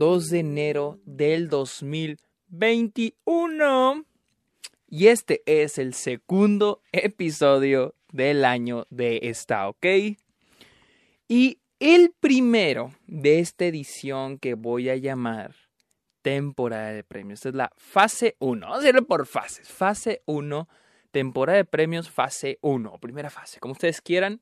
2 de enero del 2021. Y este es el segundo episodio del año de esta, ¿ok? Y el primero de esta edición que voy a llamar temporada de premios. Es la fase 1. Vamos a hacerlo por fases. Fase 1, temporada de premios, fase 1, primera fase, como ustedes quieran.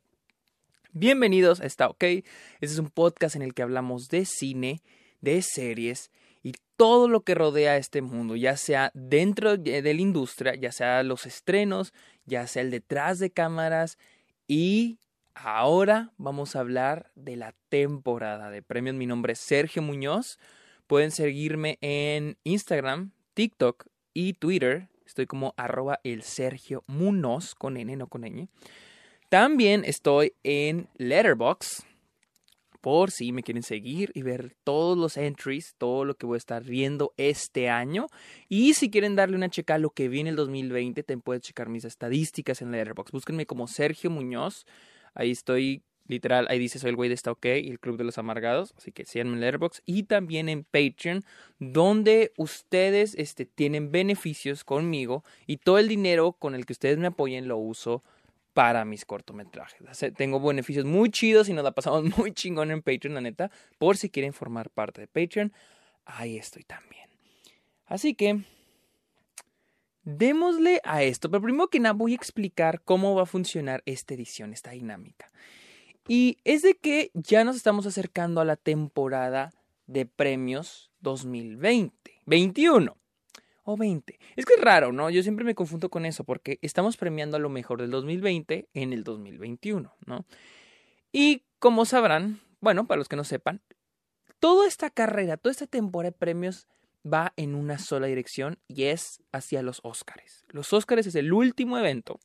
Bienvenidos a Está OK. Este es un podcast en el que hablamos de cine, de series y todo lo que rodea este mundo, ya sea dentro de la industria, ya sea los estrenos, ya sea el detrás de cámaras y ahora vamos a hablar de la temporada de premios. Mi nombre es Sergio Muñoz. Pueden seguirme en Instagram, TikTok y Twitter. Estoy como arroba el Sergio Munoz con N, no con ñ. También estoy en Letterboxd por si me quieren seguir y ver todos los entries, todo lo que voy a estar viendo este año. Y si quieren darle una checa a lo que viene el 2020, te puedes checar mis estadísticas en Letterboxd. Búsquenme como Sergio Muñoz. Ahí estoy, literal, ahí dice soy el güey de Está OK y el Club de los Amargados. Así que síganme en Letterboxd. Y también en Patreon, donde ustedes este, tienen beneficios conmigo y todo el dinero con el que ustedes me apoyen lo uso para mis cortometrajes. Tengo beneficios muy chidos y nos la pasamos muy chingón en Patreon, la neta. Por si quieren formar parte de Patreon, ahí estoy también. Así que, démosle a esto. Pero primero que nada voy a explicar cómo va a funcionar esta edición, esta dinámica. Y es de que ya nos estamos acercando a la temporada de premios 2020, 21 o 20. Es que es raro, ¿no? Yo siempre me confundo con eso porque estamos premiando a lo mejor del 2020 en el 2021, ¿no? Y como sabrán, bueno, para los que no sepan, toda esta carrera, toda esta temporada de premios va en una sola dirección y es hacia los Óscares. Los Óscares es el último evento,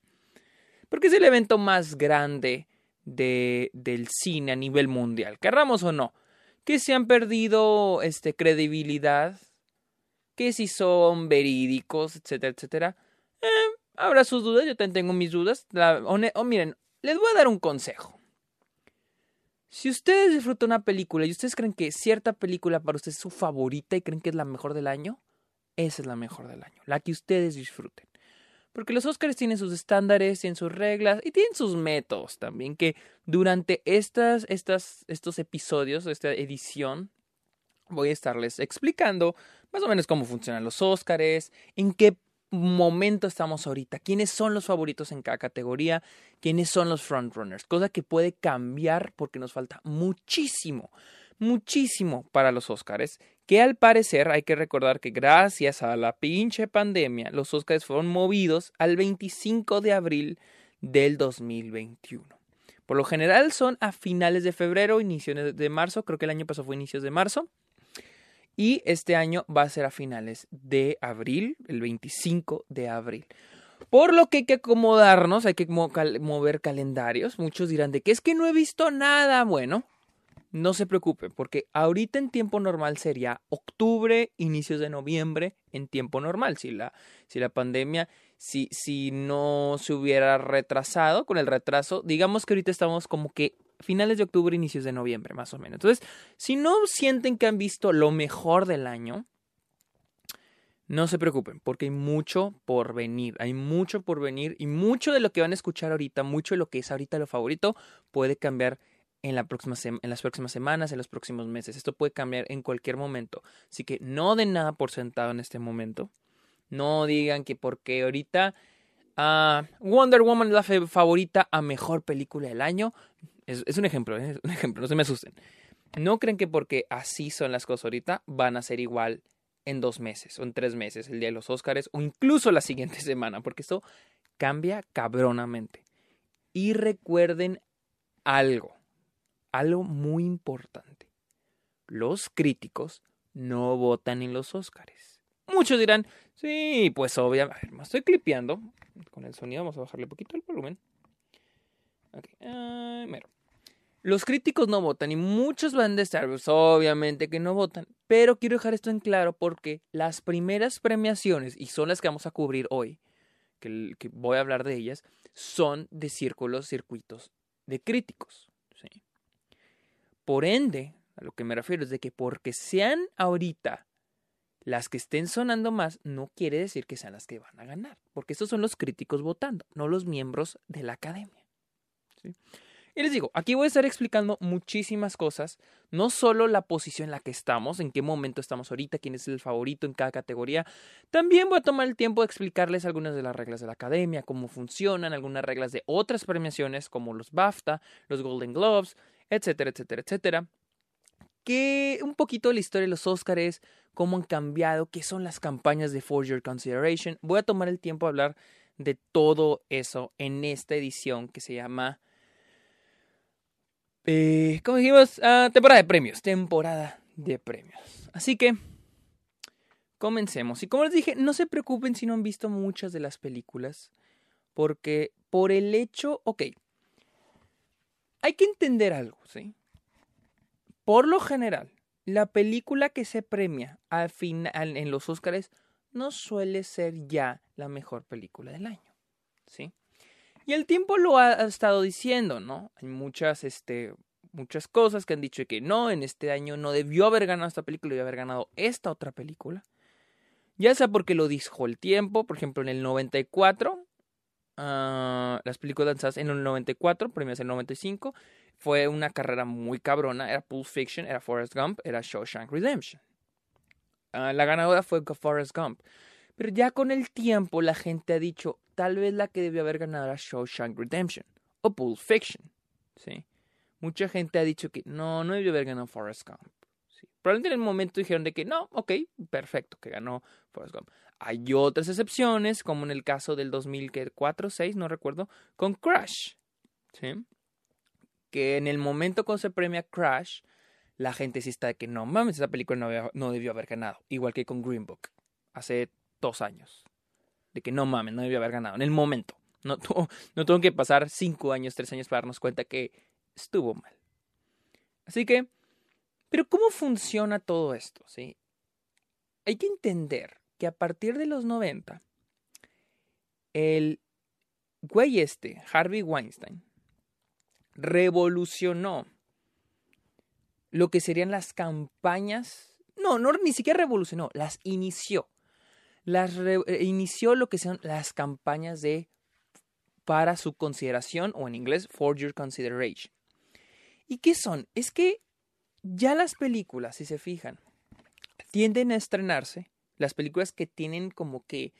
porque es el evento más grande de, del cine a nivel mundial, querramos o no, que se han perdido este, credibilidad que si son verídicos, etcétera, etcétera. Eh, habrá sus dudas, yo también tengo mis dudas. o, miren, les voy a dar un consejo. Si ustedes disfrutan una película y ustedes creen que cierta película para ustedes es su favorita y creen que es la mejor del año, esa es la mejor del año, la que ustedes disfruten. Porque los Oscars tienen sus estándares, tienen sus reglas y tienen sus métodos también que durante estas, estas, estos episodios, esta edición, voy a estarles explicando más o menos cómo funcionan los Óscares, en qué momento estamos ahorita, quiénes son los favoritos en cada categoría, quiénes son los frontrunners, cosa que puede cambiar porque nos falta muchísimo, muchísimo para los Óscares, que al parecer hay que recordar que gracias a la pinche pandemia, los Óscares fueron movidos al 25 de abril del 2021. Por lo general son a finales de febrero, inicios de marzo, creo que el año pasado fue inicios de marzo. Y este año va a ser a finales de abril, el 25 de abril. Por lo que hay que acomodarnos, hay que mover calendarios. Muchos dirán de que es que no he visto nada. Bueno, no se preocupen, porque ahorita en tiempo normal sería octubre, inicios de noviembre, en tiempo normal. Si la, si la pandemia, si, si no se hubiera retrasado con el retraso, digamos que ahorita estamos como que finales de octubre, inicios de noviembre, más o menos. Entonces, si no sienten que han visto lo mejor del año, no se preocupen, porque hay mucho por venir, hay mucho por venir y mucho de lo que van a escuchar ahorita, mucho de lo que es ahorita lo favorito, puede cambiar en, la próxima en las próximas semanas, en los próximos meses. Esto puede cambiar en cualquier momento. Así que no den nada por sentado en este momento. No digan que porque ahorita ah, Wonder Woman es la favorita a mejor película del año. Es, un ejemplo, ¿eh? es un ejemplo, no se me asusten. No creen que porque así son las cosas ahorita van a ser igual en dos meses o en tres meses, el día de los Óscares o incluso la siguiente semana, porque esto cambia cabronamente. Y recuerden algo, algo muy importante. Los críticos no votan en los Óscares. Muchos dirán, sí, pues obviamente, me estoy clipeando con el sonido, vamos a bajarle un poquito el volumen. Los críticos no votan y muchos van de Star Wars, obviamente que no votan, pero quiero dejar esto en claro porque las primeras premiaciones, y son las que vamos a cubrir hoy, que, voy a hablar de ellas, son de círculos, circuitos de críticos. Por ende, A lo que me refiero es de que porque sean ahorita las que estén sonando más, no quiere decir que sean las que van a ganar, porque estos son los críticos votando, no los miembros de la academia. Y les digo, aquí voy a estar explicando muchísimas cosas, no solo la posición en la que estamos, en qué momento estamos ahorita, quién es el favorito en cada categoría, también voy a tomar el tiempo de explicarles algunas de las reglas de la academia, cómo funcionan, algunas reglas de otras premiaciones como los BAFTA, los Golden Globes, etcétera, etcétera, etcétera. Que un poquito de la historia de los Oscars, cómo han cambiado, qué son las campañas de For Your Consideration. Voy a tomar el tiempo de hablar de todo eso en esta edición que se llama eh, como dijimos, ah, temporada de premios. Temporada de premios. Así que, comencemos. Y como les dije, no se preocupen si no han visto muchas de las películas. Porque por el hecho, ok, hay que entender algo, ¿sí? Por lo general, la película que se premia al final en los Oscars no suele ser ya la mejor película del año, ¿sí? Y el tiempo lo ha estado diciendo, ¿no? Hay muchas, este, muchas cosas que han dicho que no, en este año no debió haber ganado esta película, debió haber ganado esta otra película. Ya sea porque lo dijo el tiempo, por ejemplo, en el 94, ah, las películas lanzadas en el 94, premios en el 95, fue una carrera muy cabrona, era Pulp Fiction, era Forrest Gump, era Shawshank Redemption. Ah, la ganadora fue Forrest Gump. Pero ya con el tiempo la gente ha dicho, tal vez la que debió haber ganado era Shawshank Redemption o Pulp Fiction. ¿sí? Mucha gente ha dicho que no, no debió haber ganado Forrest Gump. Probablemente en el momento dijeron de que no, ok, perfecto, que ganó Forrest Gump. Hay otras excepciones, como en el caso del 2004 6, no recuerdo, con Crash. ¿sí? Que en el momento cuando se premia Crash, la gente sí está de que no mames, esa película no, debió haber ganado. Igual que con Green Book, hace dos años de que no mames, no debió haber ganado en el momento. No, tuvo, no tuvo que pasar cinco años, tres años para darnos cuenta que estuvo mal. Así que, pero ¿cómo funciona todo esto? ¿sí? Hay que entender que a partir de los 90, el güey este, Harvey Weinstein, revolucionó lo que serían las campañas. No, no, ni siquiera revolucionó, las inició las eh, inició lo que son las campañas de para su consideración o en inglés for your consideration. ¿Y qué son? Es que ya las películas, si se fijan, tienden a estrenarse, las películas que tienen como que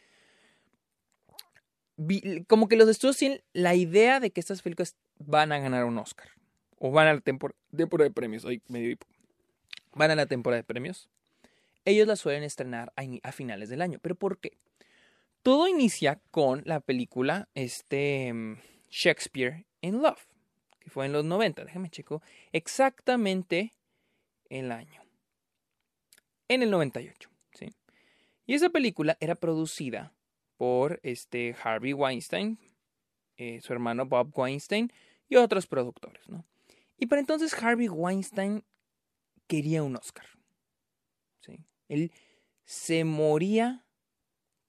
como que los estudios tienen la idea de que estas películas van a ganar un Oscar o van a la temporada de premios, hoy medio van a la temporada de premios ellos la suelen estrenar a, finales del año. ¿Pero por qué? Todo inicia con la película este, mm, Shakespeare in Love, que fue en los 90, déjame checo, exactamente el año. En el 98, ¿sí? Y esa película era producida por este Harvey Weinstein, eh, su hermano Bob Weinstein y otros productores, ¿no? Y para entonces Harvey Weinstein quería un Oscar. Él se moría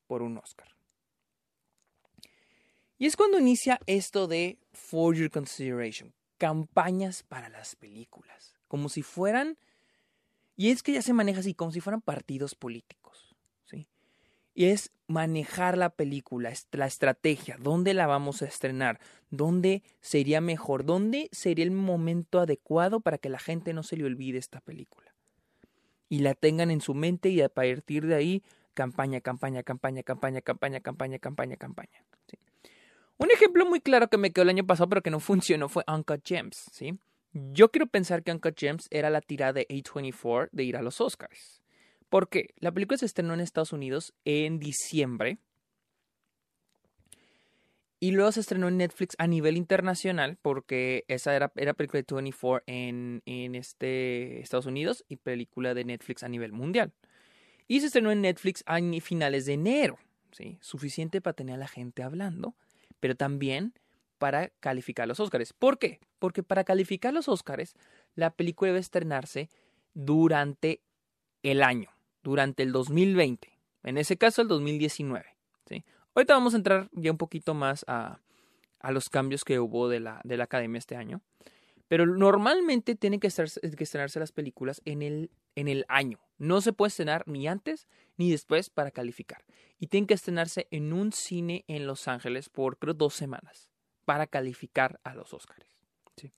por un Oscar. Y es cuando inicia esto de For Your Consideration, campañas para las películas, como si fueran, y es que ya se maneja así, como si fueran partidos políticos, ¿sí? Y es manejar la película, la estrategia, dónde la vamos a estrenar, dónde sería mejor, dónde sería el momento adecuado para que la gente no se le olvide esta película y la tengan en su mente y a partir de ahí campaña, campaña, campaña, campaña, campaña, campaña, campaña, campaña. Un ejemplo muy claro que me quedó el año pasado pero que no funcionó fue Uncut Gems. ¿sí? Yo quiero pensar que Uncut Gems era la tirada de A24 de ir a los Oscars. ¿Por qué? La película se estrenó en Estados Unidos en diciembre y luego se estrenó en Netflix a nivel internacional, porque esa era, era película de 24 en, en este Estados Unidos y película de Netflix a nivel mundial. Y se estrenó en Netflix a finales de enero, ¿sí? Suficiente para tener a la gente hablando, pero también para calificar los Oscars. ¿Por qué? Porque para calificar los Oscars, la película debe estrenarse durante el año, durante el 2020. En ese caso, el 2019. ¿sí? Ahorita vamos a entrar ya un poquito más a, los cambios que hubo de la, de la academia este año. Pero normalmente tienen que, estrenarse las películas en el, año. No se puede estrenar ni antes ni después para calificar. Y tienen que estrenarse en un cine en Los Ángeles por creo dos semanas para calificar a los Oscars. ¿sí?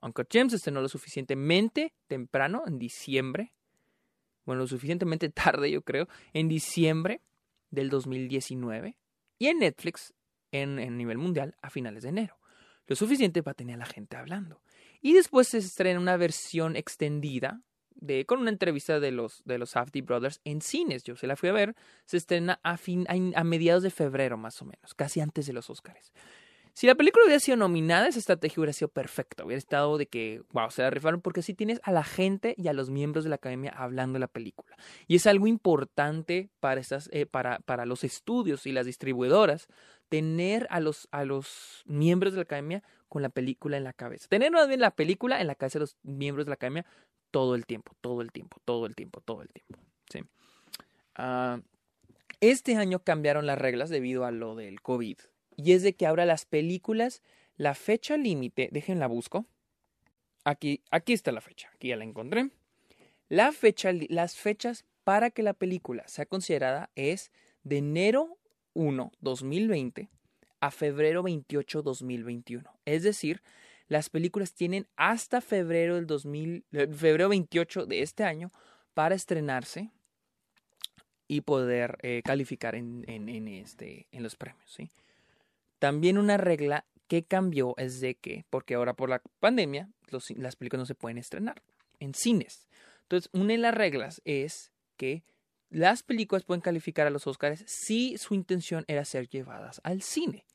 Uncut Gems estrenó lo suficientemente temprano, en diciembre. Bueno, lo suficientemente tarde, yo creo, en diciembre del 2019. Y en Netflix, en, en nivel mundial, a finales de enero. Lo suficiente para tener a la gente hablando. Y después se estrena una versión extendida de, con una entrevista de los, de los Brothers en cines. Yo se la fui a ver. Se estrena a, fin, a, mediados de febrero, más o menos, casi antes de los Oscars. Si la película hubiera sido nominada, esa estrategia hubiera sido perfecta. Hubiera estado de que, wow, se la rifaron porque así tienes a la gente y a los miembros de la academia hablando de la película. Y es algo importante para, estas, eh, para, para los estudios y las distribuidoras tener a los, a los miembros de la academia con la película en la cabeza. Tener más la película en la cabeza de los miembros de la academia todo el tiempo, todo el tiempo, todo el tiempo, todo el tiempo. ¿sí? Ah, este año cambiaron las reglas debido a lo del COVID. Y es de que ahora las películas, la fecha límite, déjenla busco. Aquí, aquí está la fecha, aquí ya la encontré. La fecha, las fechas para que la película sea considerada es de enero 1, 2020 a febrero 28, 2021. Es decir, las películas tienen hasta febrero del 2000, eh, febrero 28 de este año para estrenarse y poder eh, calificar en, en, este, en los premios. También una regla que cambió es de que, porque ahora por la pandemia, las películas no se pueden estrenar en cines. Entonces, una de las reglas es que las películas pueden calificar a los Oscars si su intención era ser llevadas al cine.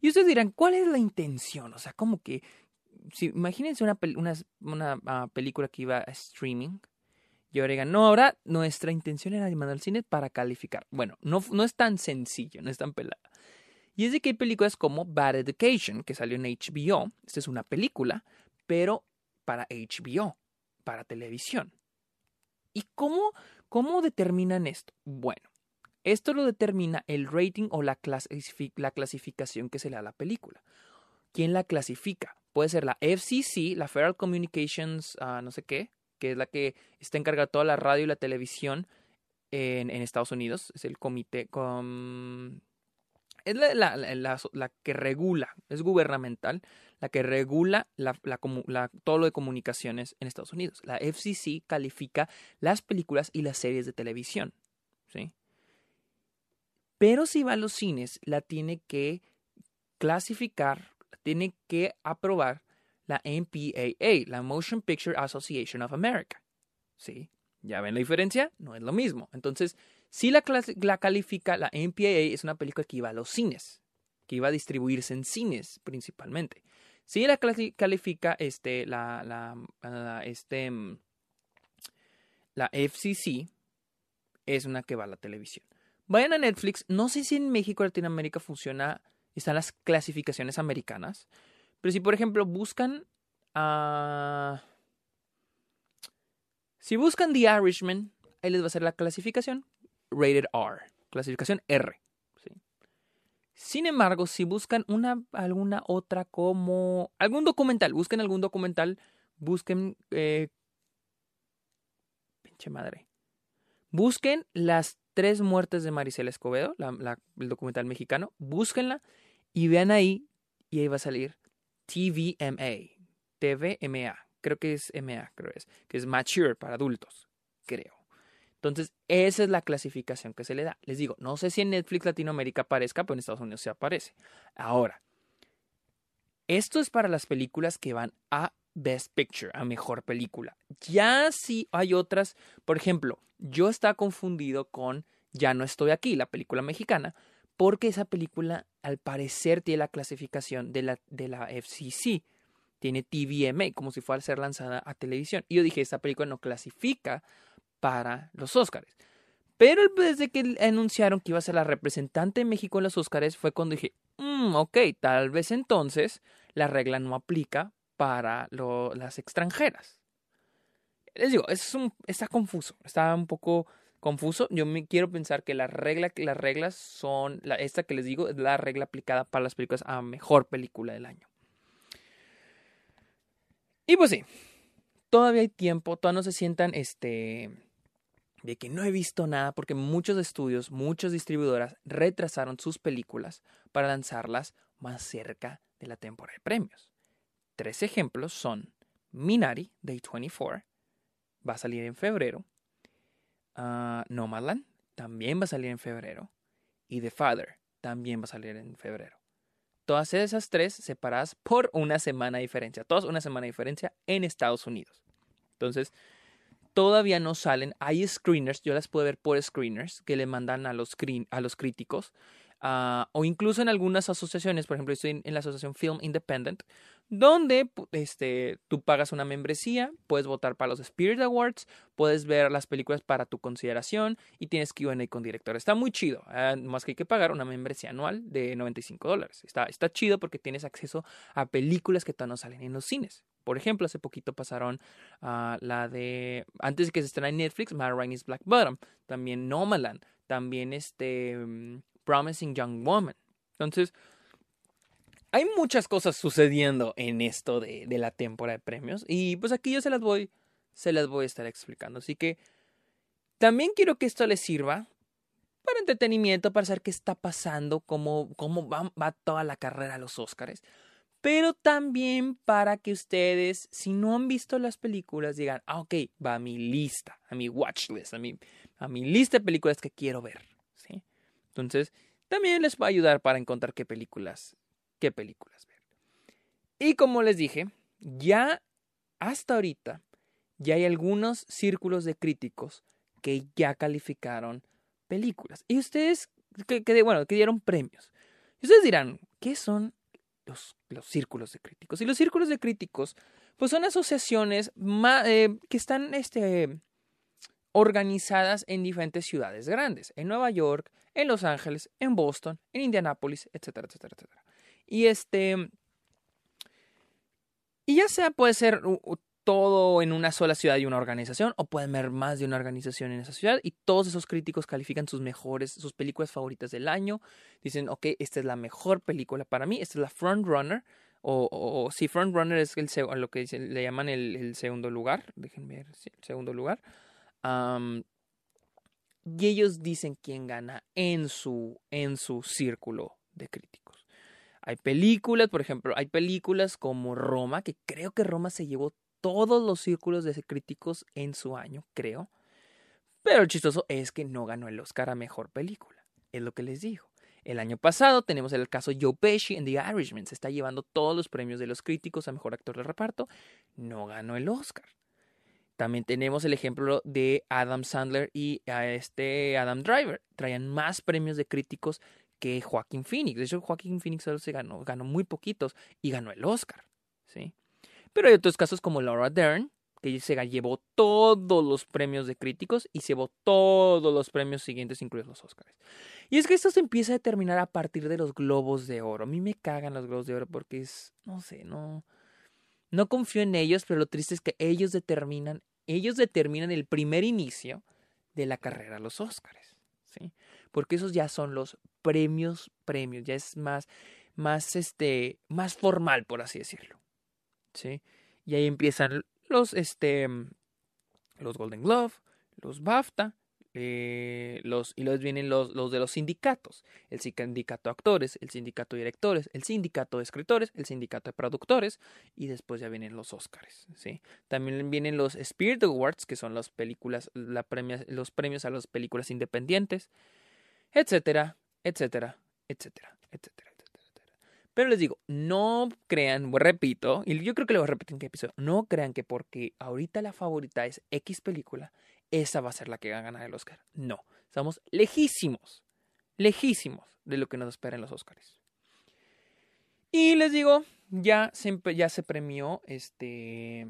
Y ustedes dirán, ¿cuál es la intención? O sea, como que, si, imagínense una, una, ah, película que iba a streaming y ahora digan, no, ahora nuestra intención era llamar al cine para calificar. Bueno, no, no es tan sencillo, no es tan pelada. Y es de que hay películas como Bad Education, que salió en HBO. Esta es una película, pero para HBO, para televisión. ¿Y cómo, cómo determinan esto? Bueno, esto lo determina el rating o la, clasificación que se le da a la película. ¿Quién la clasifica? Puede ser la FCC, la Federal Communications, ah, no sé qué, que es la que está encargada de toda la radio y la televisión en, Estados Unidos. Es el comité. Es la, que regula, es gubernamental, la que regula todo lo de comunicaciones en Estados Unidos. La FCC califica las películas y las series de televisión. ¿sí? Pero si va a los cines, la tiene que clasificar, tiene que aprobar la MPAA, la Motion Picture Association of America. ¿Sí? ¿Ya ven la diferencia? No es lo mismo. Entonces, si la, la califica, la MPAA es una película que iba a los cines, que iba a distribuirse en cines principalmente. Si la califica este, la, la, este, mm, la FCC, es una que va a la televisión. Vayan a Netflix. No sé si en México o Latinoamérica funciona, están las clasificaciones americanas. Pero si, por ejemplo, buscan a... si buscan The Irishman, ahí les va a ser la clasificación rated R, clasificación R. Sin embargo, si buscan una, alguna otra como algún documental, busquen algún documental, busquen... Eh, pinche madre. Busquen las Tres muertes de Maricela Escobedo, el documental mexicano. Búsquenla y vean ahí, y ahí va a salir TVMA, TVMA, creo que es MA, creo es, que es Mature para adultos, creo. Entonces, esa es la clasificación que se le da. Les digo, no sé si en Netflix Latinoamérica aparezca, pero en Estados Unidos se aparece. Ahora, esto es para las películas que van a Best Picture, a mejor película. Ya si hay otras, por ejemplo, yo estaba confundido con Ya no estoy aquí, la película mexicana, porque esa película al parecer tiene la clasificación de la, de la FCC. Tiene TVMA, como si fuera a ser lanzada a televisión. Y yo dije, esta película no clasifica para los Oscars. Pero desde que anunciaron que iba a ser la representante de México en los Oscars, fue cuando dije, mm, ok, tal vez entonces la regla no aplica para las extranjeras. Les digo, es un, está confuso, está un poco confuso. Yo me quiero pensar que la regla, las reglas son, esta que les digo, es la regla aplicada para las películas a mejor película del año. Y pues sí, todavía hay tiempo, todavía no se sientan este de que no he visto nada porque muchos estudios, muchas distribuidoras retrasaron sus películas para lanzarlas más cerca de la temporada de premios. Tres ejemplos son Minari, Day 24, va a salir en febrero. Uh, Nomadland también va a salir en febrero. Y The Father también va a salir en febrero. Todas esas tres separadas por una semana de diferencia. Todas una semana de diferencia en Estados Unidos. Entonces, todavía no salen. Hay screeners, yo las puedo ver por screeners que le mandan a los, a los críticos. Uh, o incluso en algunas asociaciones, por ejemplo, estoy en, la asociación Film Independent, donde este, tú pagas una membresía, puedes votar para los Spirit Awards, puedes ver las películas para tu consideración y tienes QA con director. Está muy chido, uh, más que hay que pagar una membresía anual de 95 dólares. Está, está chido porque tienes acceso a películas que todavía no salen en los cines. Por ejemplo, hace poquito pasaron uh, la de, antes de que se estrene en Netflix, Matt Rainey's Black Bottom, también Nomaland, también este... Um, Promising Young Woman. Entonces, hay muchas cosas sucediendo en esto de, la temporada de premios y pues aquí yo se las voy, se las voy a estar explicando. Así que también quiero que esto les sirva para entretenimiento, para saber qué está pasando, cómo, cómo va, va toda la carrera a los Oscars. Pero también para que ustedes, si no han visto las películas, digan, ah, ok, va a mi lista, a mi watch list, a mi, a mi lista de películas que quiero ver. Entonces, también les va a ayudar para encontrar qué películas, qué películas ver. Y como les dije, ya hasta ahorita ya hay algunos círculos de críticos que ya calificaron películas. Y ustedes, que, bueno, que dieron premios. Y ustedes dirán, ¿qué son los, los, círculos de críticos? Y los círculos de críticos, pues son asociaciones eh, que están este, organizadas en diferentes ciudades grandes, en Nueva York, en Los Ángeles, en Boston, en Indianápolis, etcétera, etcétera, etcétera. Y este. Y ya sea puede ser todo en una sola ciudad y una organización, o pueden ver más de una organización en esa ciudad, y todos esos críticos califican sus mejores, sus películas favoritas del año. Dicen, ok, esta es la mejor película para mí, esta es la front runner. O, si front runner es el, lo que le llaman el, segundo lugar, déjenme ver, el segundo lugar y ellos dicen quién gana en su, en su círculo de críticos. Hay películas, por ejemplo, hay películas como Roma, que creo que Roma se llevó todos los círculos de críticos en su año, creo. Pero el chistoso es que no ganó el Oscar a Mejor Película. Es lo que les digo. El año pasado tenemos el caso Joe Pesci en The Irishman. Se está llevando todos los premios de los críticos a Mejor Actor de Reparto. No ganó el Oscar. También tenemos el ejemplo de Adam Sandler y a este Adam Driver. Traían más premios de críticos que Joaquín Phoenix. De hecho, Joaquín Phoenix solo se ganó, ganó muy poquitos y ganó el Oscar. ¿sí? Pero hay otros casos como Laura Dern, que se llevó todos los premios de críticos y llevó todos los premios siguientes, incluidos los Oscars. Y es que esto se empieza a determinar a partir de los globos de oro. A mí me cagan los globos de oro porque es, no sé, no, no confío en ellos, pero lo triste es que ellos determinan ellos determinan el primer inicio de la carrera los Óscares, ¿sí? Porque esos ya son los premios, premios, ya es más, más, este, más formal, por así decirlo, ¿sí? Y ahí empiezan los, este, los Golden Glove, los BAFTA, eh, los, y luego vienen los, los, de los sindicatos, el sindicato de actores, el sindicato de directores, el sindicato de escritores, el sindicato de productores y después ya vienen los Oscars, ¿sí? También vienen los Spirit Awards, que son las películas, la premia, los premios a las películas independientes, etcétera, etcétera, etcétera, etcétera. Pero les digo, no crean, repito, y yo creo que lo voy a repetir en qué episodio, no crean que porque ahorita la favorita es X película, esa va a ser la que va a ganar el Oscar. No, estamos lejísimos, lejísimos de lo que nos espera en los Oscars. Y les digo, ya se, ya se premió este...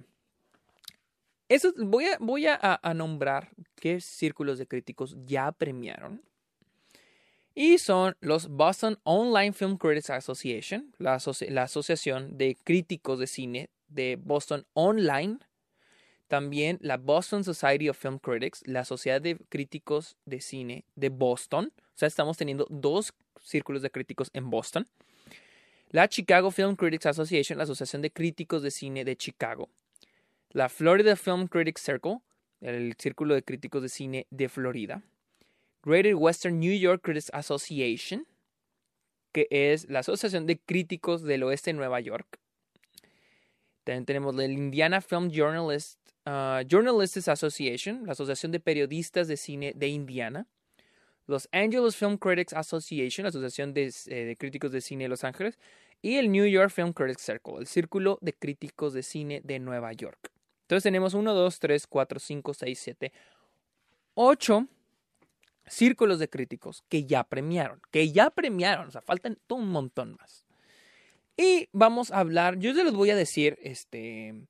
Eso, voy a, nombrar qué círculos de críticos ya premiaron. Y son los Boston Online Film Critics Association, la, la asociación de críticos de cine de Boston Online, también la Boston Society of Film Critics, la Sociedad de Críticos de Cine de Boston. O sea, estamos teniendo dos círculos de críticos en Boston. La Chicago Film Critics Association, la Asociación de Críticos de Cine de Chicago. la Florida Film Critics Circle, el Círculo de Críticos de Cine de Florida, Greater Western New York Critics Association, que es la Asociación de Críticos del Oeste de Nueva York. También tenemos el Indiana Film Journalist, uh, Journalists Association, la Asociación de Periodistas de Cine de Indiana. Los Angeles Film Critics Association, la Asociación de, eh, de, Críticos de Cine de Los Ángeles. Y el New York Film Critics Circle, el Círculo de Críticos de Cine de Nueva York. Entonces tenemos 1, 2, 3, 4, 5, 6, 7, 8 círculos de críticos que ya premiaron, que ya premiaron, o sea, faltan un montón más. Y vamos a hablar, yo se los voy a decir, este,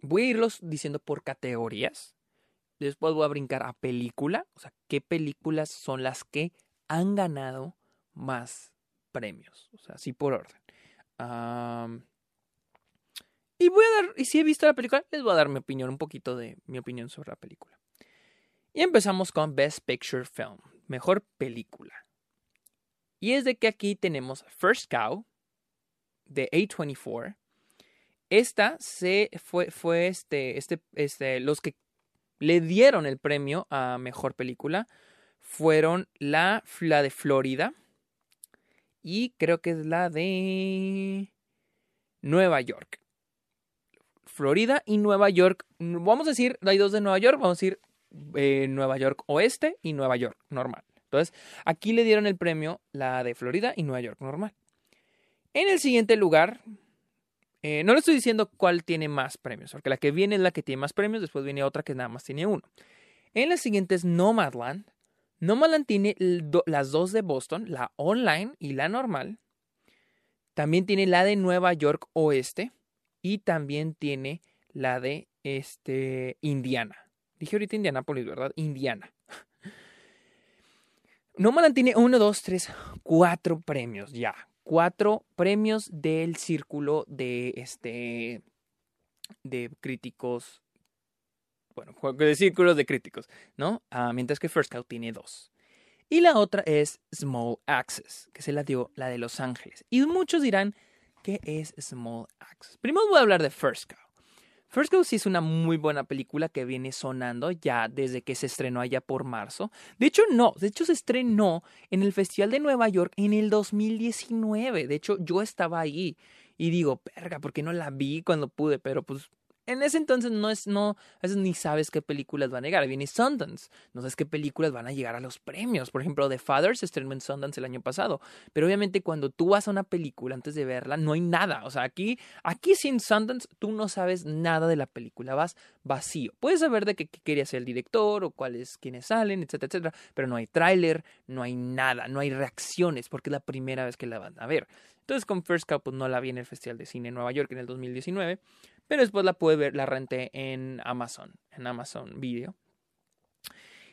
voy a irlos diciendo por categorías. Después voy a brincar a película, o sea, qué películas son las que han ganado más premios, o sea, así por orden. y voy a dar, y si he visto la película, les voy a dar mi opinión, un poquito de mi opinión sobre la película. Y empezamos con Best Picture Film, mejor película. Y es de que aquí tenemos First Cow de A24. Esta se fue, fue este, este, este, los que le dieron el premio a mejor película fueron la, la de Florida y creo que es la de Nueva York. Florida y Nueva York. Vamos a decir, hay dos de Nueva York, vamos a decir eh, Nueva York Oeste y Nueva York normal. Entonces, aquí le dieron el premio la de Florida y Nueva York normal. En el siguiente lugar, eh, no le estoy diciendo cuál tiene más premios, porque la que viene es la que tiene más premios, después viene otra que nada más tiene uno. En la siguiente es Nomadland. Nomadland tiene las dos de Boston, la online y la normal. También tiene la de Nueva York Oeste y también tiene la de este, Indiana. Dije ahorita Indianápolis, ¿verdad? Indiana. Nomadland tiene uno, dos, tres, cuatro premios ya. Cuatro premios del círculo de este de críticos. Bueno, de círculos de críticos, ¿no? Ah, mientras que First Cow tiene dos. Y la otra es Small Access, que se la dio la de Los Ángeles. Y muchos dirán, ¿qué es Small Access? Primero voy a hablar de First Cow. First Go sí es una muy buena película que viene sonando ya desde que se estrenó allá por marzo. De hecho, no, de hecho se estrenó en el Festival de Nueva York en el 2019. De hecho, yo estaba ahí y digo, perga, ¿por qué no la vi cuando pude? Pero pues en ese entonces no es, no, a veces ni sabes qué películas van a llegar. Viene Sundance, no sabes qué películas van a llegar a los premios. Por ejemplo, The Father se estrenó en Sundance el año pasado. Pero obviamente cuando tú vas a una película antes de verla, no hay nada. O sea, aquí, aquí sin Sundance, tú no sabes nada de la película. Vas vacío. Puedes saber de qué, quería ser el director o cuáles, quiénes salen, etcétera, etcétera. Pero no hay tráiler, no hay nada, no hay reacciones porque es la primera vez que la van a ver. Entonces con First Cup pues, no la vi en el Festival de Cine en Nueva York en el 2019. Pero después la pude ver, la renté en Amazon, en Amazon Video.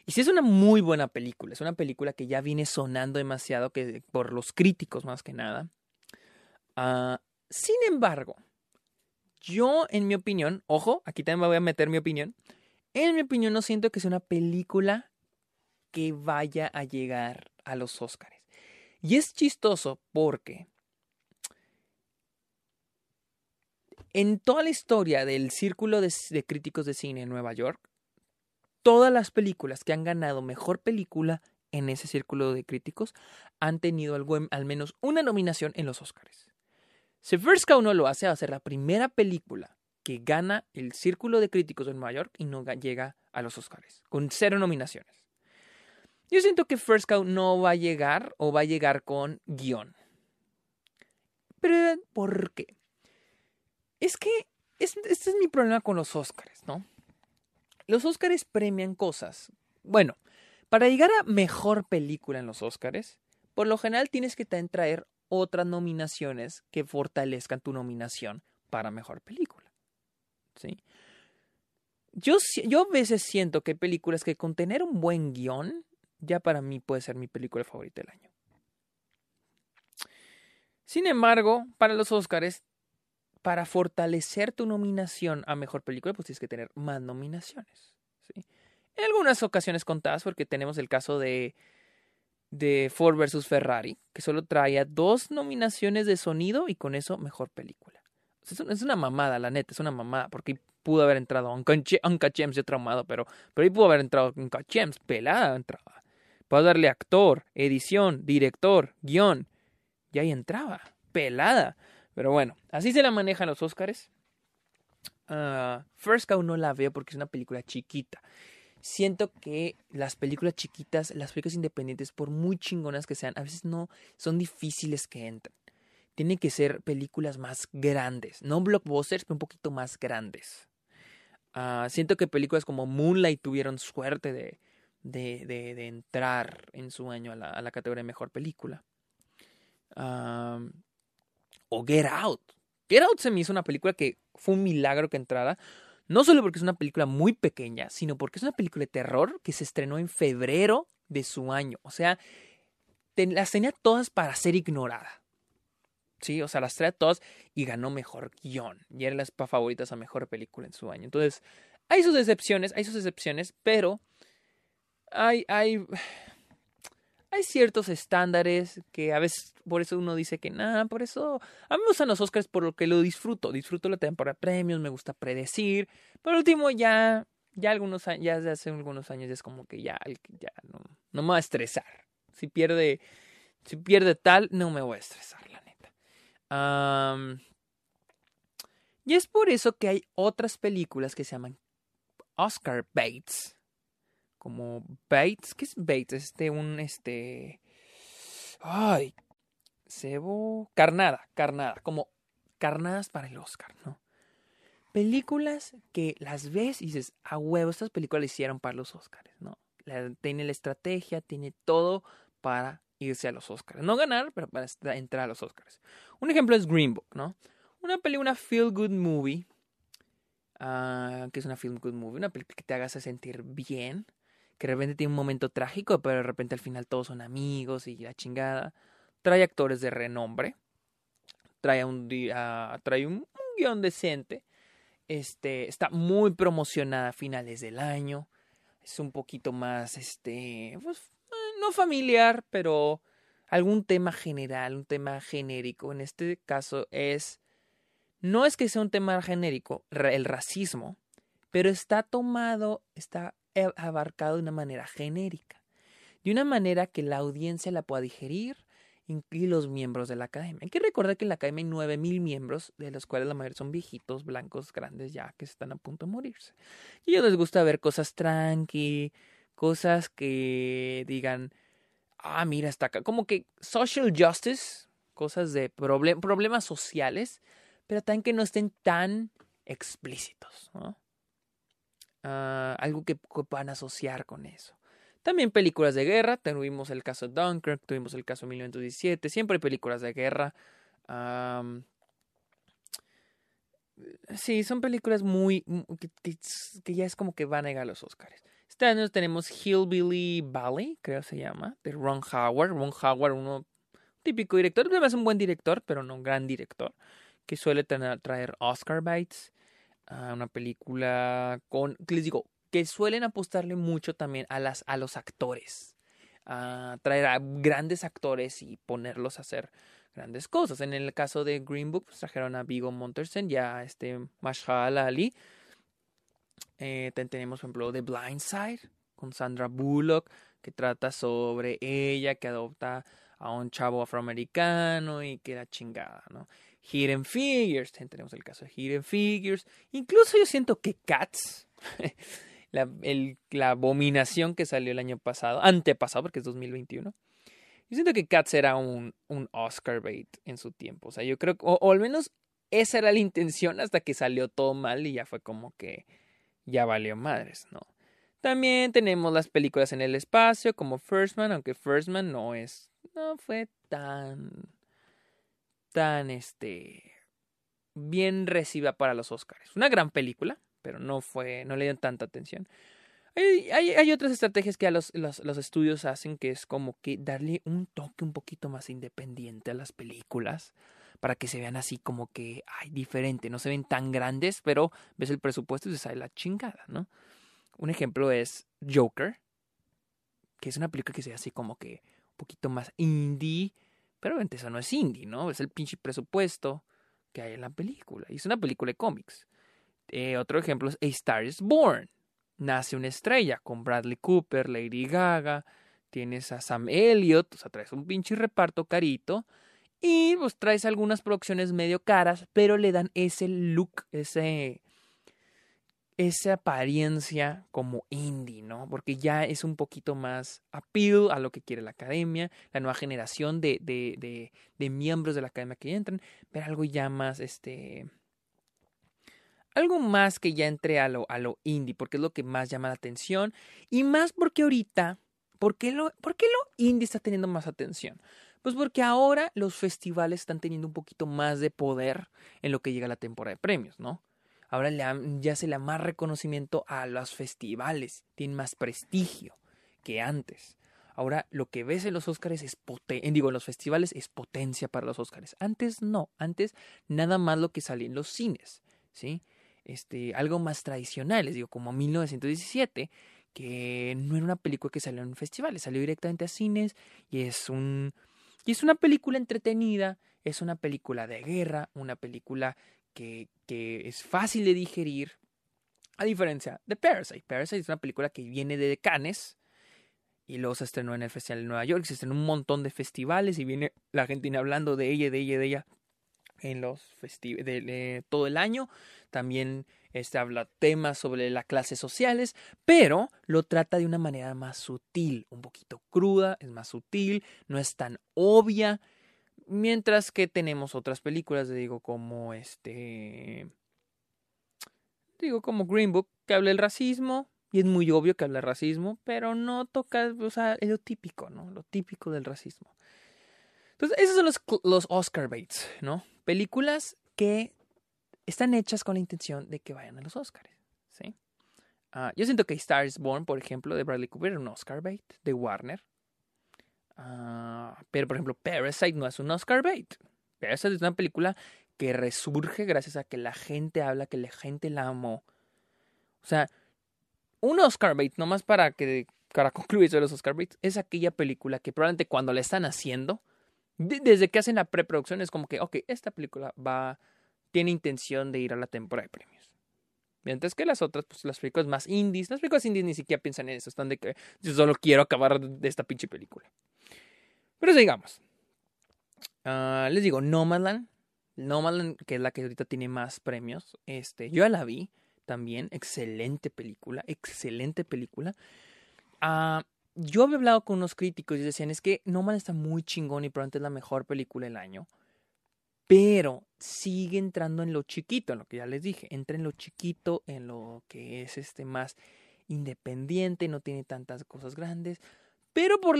Y sí es una muy buena película, es una película que ya viene sonando demasiado que, por los críticos más que nada. Ah, sin embargo, yo en mi opinión, ojo, aquí también me voy a meter mi opinión, en mi opinión no siento que sea una película que vaya a llegar a los Oscars. Y es chistoso porque En toda la historia del círculo de, críticos de cine en Nueva York, todas las películas que han ganado mejor película en ese círculo de críticos han tenido al menos una nominación en los Oscars. Si First Cow no lo hace, va a ser la primera película que gana el círculo de críticos en Nueva York y no llega a los Oscars, con cero nominaciones. Yo siento que First Cow no va a llegar o va a llegar con guion. Pero, ¿por qué? Es que este es mi problema con los Óscares, ¿no? Los Óscares premian cosas. Bueno, para llegar a mejor película en los Óscares, por lo general tienes que traer otras nominaciones que fortalezcan tu nominación para mejor película. ¿Sí? Yo, yo a veces siento que películas que con tener un buen guion, ya para mí puede ser mi película favorita del año. Sin embargo, para los Óscares para fortalecer tu nominación a mejor película, pues tienes que tener más nominaciones. ¿sí? En algunas ocasiones contadas, porque tenemos el caso de, de Ford versus Ferrari, que solo traía dos nominaciones de sonido y con eso mejor película. Es una mamada, la neta, es una mamada, porque pudo haber entrado Uncut Gems, yo traumado, pero, pero ahí pudo haber entrado Uncut Gems, pelada entraba. Puedo darle actor, edición, director, guion, y ahí entraba, pelada. Pero bueno, así se la manejan los Oscars. Uh, First Cow no la veo porque es una película chiquita. Siento que las películas chiquitas, las películas independientes, por muy chingonas que sean, a veces no son difíciles que entren. Tienen que ser películas más grandes, no blockbusters, pero un poquito más grandes. Uh, siento que películas como Moonlight tuvieron suerte de, de, de, entrar en su año a la, a la categoría de mejor película. Uh, o Get Out. Get Out se me hizo una película que fue un milagro que entrara. No solo porque es una película muy pequeña, sino porque es una película de terror que se estrenó en febrero de su año. O sea, las tenía todas para ser ignorada. Sí, o sea, las traía todas y ganó mejor guion. Y eran las favoritas a mejor película en su año. Entonces, hay sus excepciones, hay sus excepciones, pero hay, hay, hay ciertos estándares que a veces por eso uno dice que nada, por eso a mí me gustan los Oscars por lo que lo disfruto, disfruto la temporada de premios, me gusta predecir, pero último ya ya algunos ya desde hace algunos años es como que ya ya no, no me va a estresar. Si pierde si pierde tal no me voy a estresar, la neta. y es por eso que hay otras películas que se llaman Oscar Bates como Bates. ¿Qué es Bates? Este, un, este... Ay, cebo... Carnada, carnada, como carnadas para el Oscar, ¿no? Películas que las ves y dices, a huevo, estas películas las hicieron para los Oscars, ¿no? tiene la estrategia, tiene todo para irse a los Oscars. No ganar, pero para entrar a los Oscars. Un ejemplo es Green Book, ¿no? Una película, feel good movie, uh, que es una feel good movie, una película que te haga sentir bien, que de repente tiene un momento trágico, pero de repente al final todos son amigos y la chingada. Trae actores de renombre. Trae un, trae un, guion decente. Este, está muy promocionada a finales del año. Es un poquito más, este, pues, eh, no familiar, pero algún tema general, un tema genérico. En este caso es, no es que sea un tema genérico, el racismo, pero está tomado, está abarcado de una manera genérica, de una manera que la audiencia la pueda digerir y los miembros de la academia. Hay que recordar que en la academia hay 9000 miembros, de los cuales la mayoría son viejitos, blancos, grandes ya, que están a punto de morirse. Y a ellos les gusta ver cosas tranqui, cosas que digan, ah, mira, está acá, como que social justice, cosas de problemas sociales, pero también que no estén tan explícitos, ¿no? Ah, algo que, puedan asociar con eso. También películas de guerra, tuvimos el caso de Dunkirk, tuvimos el caso de 1917, siempre hay películas de guerra. sí, son películas muy... Que, ya es como que van a llegar a los Oscars. Este año tenemos Hillbilly Valley, creo se llama, de Ron Howard. Ron Howard, uno típico director, es un buen director, pero no un gran director, que suele traer Oscar bites una película con, les digo, que suelen apostarle mucho también a, las, a los actores, a traer a grandes actores y ponerlos a hacer grandes cosas. En el caso de Green Book, pues, trajeron a Vigo Montersen y a este Mashal Ali. Eh, tenemos, por ejemplo, The Blind Side con Sandra Bullock, que trata sobre ella que adopta a un chavo afroamericano y que era chingada, ¿no? Hidden Figures, tenemos el caso de Hidden Figures, incluso yo siento que Cats, la, abominación que salió el año pasado, antepasado, porque es 2021, yo siento que Cats era un, un Oscar bait en su tiempo, o sea, yo creo, o, o al menos esa era la intención hasta que salió todo mal y ya fue como que ya valió madres, ¿no? También tenemos las películas en el espacio como First Man, aunque First Man no es, no fue tan tan este bien recibida para los Oscars. Una gran película, pero no fue, no le dieron tanta atención. Hay, hay, otras estrategias que a los, los, los, estudios hacen que es como que darle un toque un poquito más independiente a las películas para que se vean así como que, ay, diferente, no se ven tan grandes, pero ves el presupuesto y se sale la chingada, ¿no? Un ejemplo es Joker, que es una película que se ve así como que un poquito más indie, pero eso no es indie, ¿no? Es el pinche presupuesto que hay en la película. Y es una película de cómics. Eh, otro ejemplo es A Star is Born. Nace una estrella con Bradley Cooper, Lady Gaga, tienes a Sam Elliott, o sea, traes un pinche reparto carito. Y pues traes algunas producciones medio caras, pero le dan ese look, ese, esa apariencia como indie, ¿no? Porque ya es un poquito más appeal a lo que quiere la academia, la nueva generación de, de, de, de miembros de la academia que entran, pero algo ya más, este, algo más que ya entre a lo, a lo indie, porque es lo que más llama la atención, y más porque ahorita, ¿por qué lo, por qué lo indie está teniendo más atención? Pues porque ahora los festivales están teniendo un poquito más de poder en lo que llega la temporada de premios, ¿no? Ahora ya se le da más reconocimiento a los festivales, tienen más prestigio que antes. Ahora lo que ves en los Oscars es potencia, digo, en los festivales es potencia para los Oscars. Antes no, antes nada más lo que salía en los cines, ¿sí? Este, algo más tradicional, les digo, como 1917, que no era una película que salió en festivales, salió directamente a cines y es un y es una película entretenida, es una película de guerra, una película que, que es fácil de digerir, a diferencia de Parasite. Parasite es una película que viene de Cannes y luego se estrenó en el Festival de Nueva York, se estrenó en un montón de festivales y viene la gente hablando de ella, de ella, de ella en los festivales todo el año. También este, habla temas sobre las clases sociales, pero lo trata de una manera más sutil, un poquito cruda, es más sutil, no es tan obvia. Mientras que tenemos otras películas, digo, como este. Digo, como Green Book, que habla del racismo, y es muy obvio que habla del racismo, pero no toca, o sea, es lo típico, ¿no? Lo típico del racismo. Entonces, esos son los, los Oscar baits, ¿no? Películas que están hechas con la intención de que vayan a los Oscars. ¿sí? Ah, yo siento que Star is Born, por ejemplo, de Bradley Cooper, un Oscar bait de Warner. Ah, pero, por ejemplo, Parasite no es un Oscar bait. Parasite es una película que resurge gracias a que la gente habla, que la gente la amó. O sea, un Oscar bait, nomás para que para concluir sobre los Oscar baits, es aquella película que probablemente cuando la están haciendo, desde que hacen la preproducción, es como que, ok, esta película va tiene intención de ir a la temporada de premios. Mientras que las otras, pues las películas más indies, las películas indies ni siquiera piensan en eso, están de que yo solo quiero acabar de esta pinche película. Pero sigamos. Uh, les digo, Nomadland, Nomadland, que es la que ahorita tiene más premios, este, yo ya la vi también, excelente película, excelente película. Uh, yo había hablado con unos críticos y decían, es que Nomadland está muy chingón y probablemente es la mejor película del año pero sigue entrando en lo chiquito, en lo que ya les dije, entra en lo chiquito, en lo que es este más independiente, no tiene tantas cosas grandes, pero por,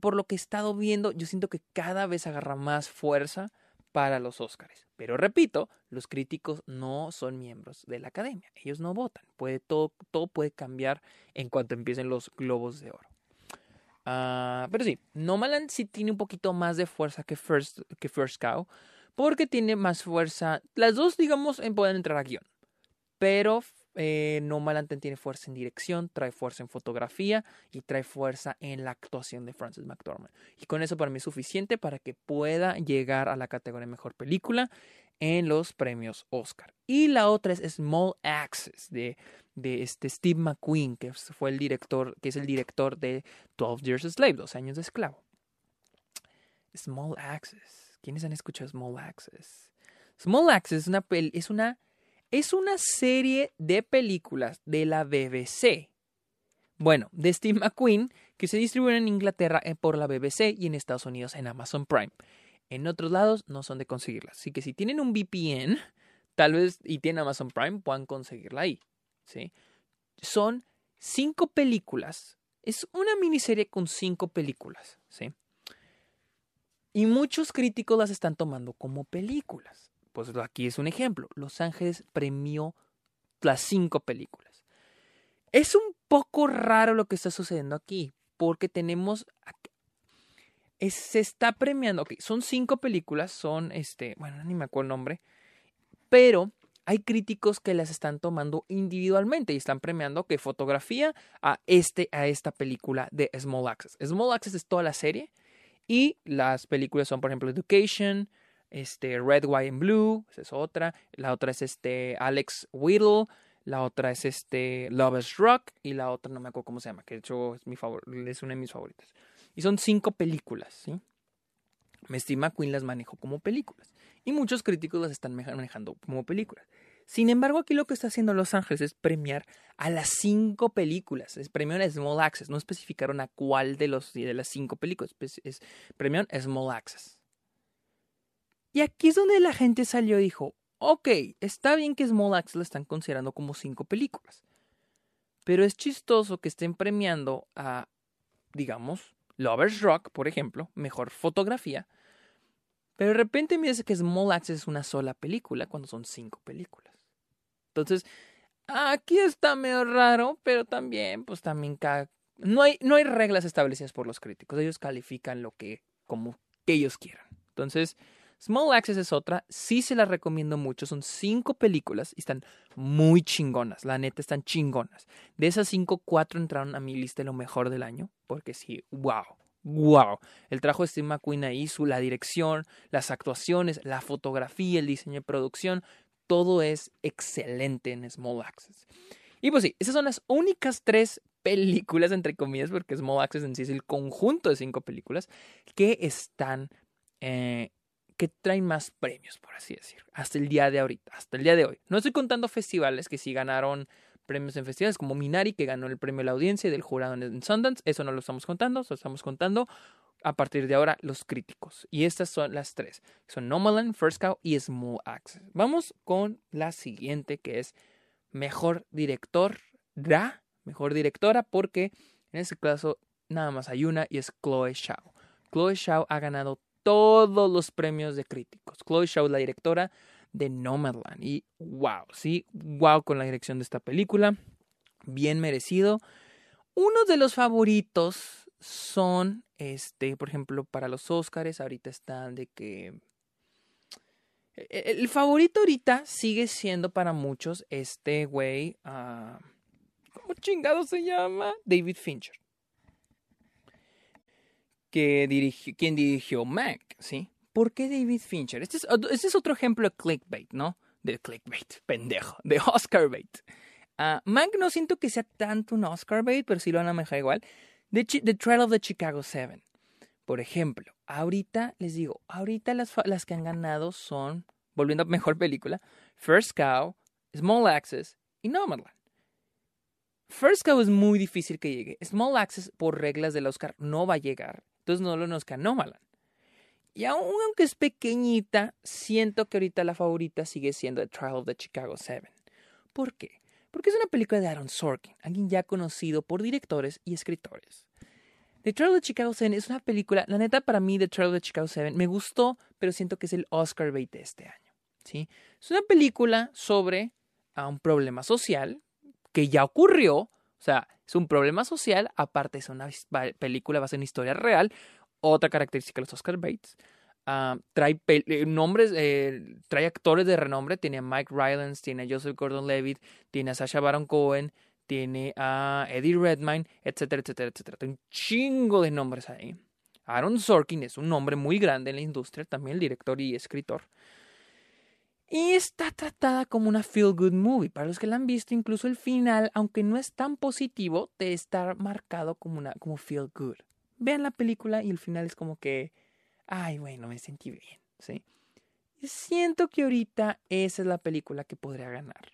por lo que he estado viendo, yo siento que cada vez agarra más fuerza para los Óscares. Pero repito, los críticos no son miembros de la academia, ellos no votan, puede, todo, todo puede cambiar en cuanto empiecen los globos de oro. Uh, pero sí, Nomaland sí tiene un poquito más de fuerza que First, que First Cow porque tiene más fuerza. Las dos, digamos, pueden entrar a guion, pero eh, No Malanten tiene fuerza en dirección, trae fuerza en fotografía y trae fuerza en la actuación de Francis McDormand. Y con eso para mí es suficiente para que pueda llegar a la categoría Mejor Película en los premios Oscar. Y la otra es Small Access de, de este Steve McQueen, que fue el director, que es el director de 12 Years a Slave, 12 años de esclavo. Small Access. ¿Quiénes han escuchado Small Access? Small Access es una, es una, es una serie de películas de la BBC. Bueno, de Steve McQueen, que se distribuyen en Inglaterra eh, por la BBC y en Estados Unidos en Amazon Prime. En otros lados no son de conseguirlas. Así que si tienen un VPN, tal vez y tienen Amazon Prime, puedan conseguirla ahí. ¿sí? Son cinco películas. Es una miniserie con cinco películas. ¿sí? Y muchos críticos las están tomando como películas. Pues aquí es un ejemplo. Los Ángeles premió las cinco películas. Es un poco raro lo que está sucediendo aquí, porque tenemos... se está premiando, ok, son cinco películas, son, este, bueno, ni me acuerdo el nombre, pero hay críticos que las están tomando individualmente y están premiando que fotografía a este a esta película de Small Access. Small Access es toda la serie y las películas son, por ejemplo, Education, este Red, White and Blue, esa es otra. La otra es este Alex Whittle. La otra es este Lover's Rock. Y la otra no me acuerdo cómo se llama, que de hecho es, mi favor, es una de mis favoritas. Y son cinco películas, ¿sí? estima McQueen las manejó como películas. Y muchos críticos las están manejando como películas. Sin embargo, aquí lo que está haciendo Los Ángeles es premiar a las cinco películas. Es premiar a Small Access. No especificaron a cuál de, los, de las cinco películas. Es premiar a Small Access. Y aquí es donde la gente salió y dijo, ok, está bien que Small Axe lo están considerando como cinco películas. Pero es chistoso que estén premiando a, digamos, Lovers Rock, por ejemplo, mejor fotografía. Pero de repente me dice que Small Axe es una sola película cuando son cinco películas. Entonces, aquí está medio raro, pero también, pues también no hay, no hay reglas establecidas por los críticos. Ellos califican lo que, como que ellos quieran. Entonces, Small Access es otra, sí se la recomiendo mucho, son cinco películas y están muy chingonas, la neta están chingonas. De esas cinco, cuatro entraron a mi lista de lo mejor del año, porque sí, wow, wow. El trabajo de Steve McQueen ahí, su, la dirección, las actuaciones, la fotografía, el diseño de producción, todo es excelente en Small Access. Y pues sí, esas son las únicas tres películas, entre comillas, porque Small Access en sí es el conjunto de cinco películas que están eh, que traen más premios, por así decir, hasta el día de ahorita, hasta el día de hoy. No estoy contando festivales que sí ganaron premios en festivales, como Minari, que ganó el premio de la audiencia y del jurado en Sundance, eso no lo estamos contando, lo estamos contando a partir de ahora los críticos. Y estas son las tres, son Nomaland, First Cow y Small Access. Vamos con la siguiente, que es Mejor Director, Mejor Directora, porque en este caso nada más hay una y es Chloe Shao. Chloe Shao ha ganado todos los premios de críticos. Chloe Shaw, la directora de Nomadland. Y wow, sí, wow con la dirección de esta película. Bien merecido. Uno de los favoritos son, este, por ejemplo, para los Oscars, ahorita están de que... E-, e-, el favorito ahorita sigue siendo para muchos este güey... Uh, ¿Cómo chingado se llama? David Fincher que dirigió, quien dirigió Mac, ¿sí? ¿Por qué David Fincher? Este es, este es otro ejemplo de clickbait, ¿no? De clickbait, pendejo, de Oscar bait. Uh, Mac no siento que sea tanto un Oscar bait, pero sí lo van a manejar igual. The, the Trial of the Chicago Seven. Por ejemplo, ahorita les digo, ahorita las, que han ganado son, volviendo a mejor película, First Cow, Small Access y Nomadland. First Cow es muy difícil que llegue. Small Access, por reglas del Oscar, no va a llegar. Entonces no lo nos Nomaland. Y aunque es pequeñita, siento que ahorita la favorita sigue siendo The Trial of the Chicago Seven. ¿Por qué? Porque es una película de Aaron Sorkin, alguien ya conocido por directores y escritores. The Trial of Chicago Seven es una película, la neta para mí The Trial of Chicago Seven me gustó, pero siento que es el Oscar bait de este año. ¿sí? Es una película sobre un problema social que ya ocurrió, o sea, es un problema social, aparte es una película basada en historia real. Otra característica de los Oscar Bates. Ah, trae eh, nombres, eh, trae actores de renombre. Tiene a Mike Rylance, tiene a Joseph Gordon-Levitt, tiene a Sacha Baron Cohen, tiene a Eddie Redmayne, etcétera, etcétera, etcétera. Tiene un chingo de nombres ahí. Aaron Sorkin es un nombre muy grande en la industria, también el director y escritor. Y está tratada como una feel good movie. Para los que la han visto, incluso el final, aunque no es tan positivo, te está marcado como una como feel good. Vean la película y el final es como que, ay, bueno, me sentí bien, ¿sí? Siento que ahorita esa es la película que podría ganar.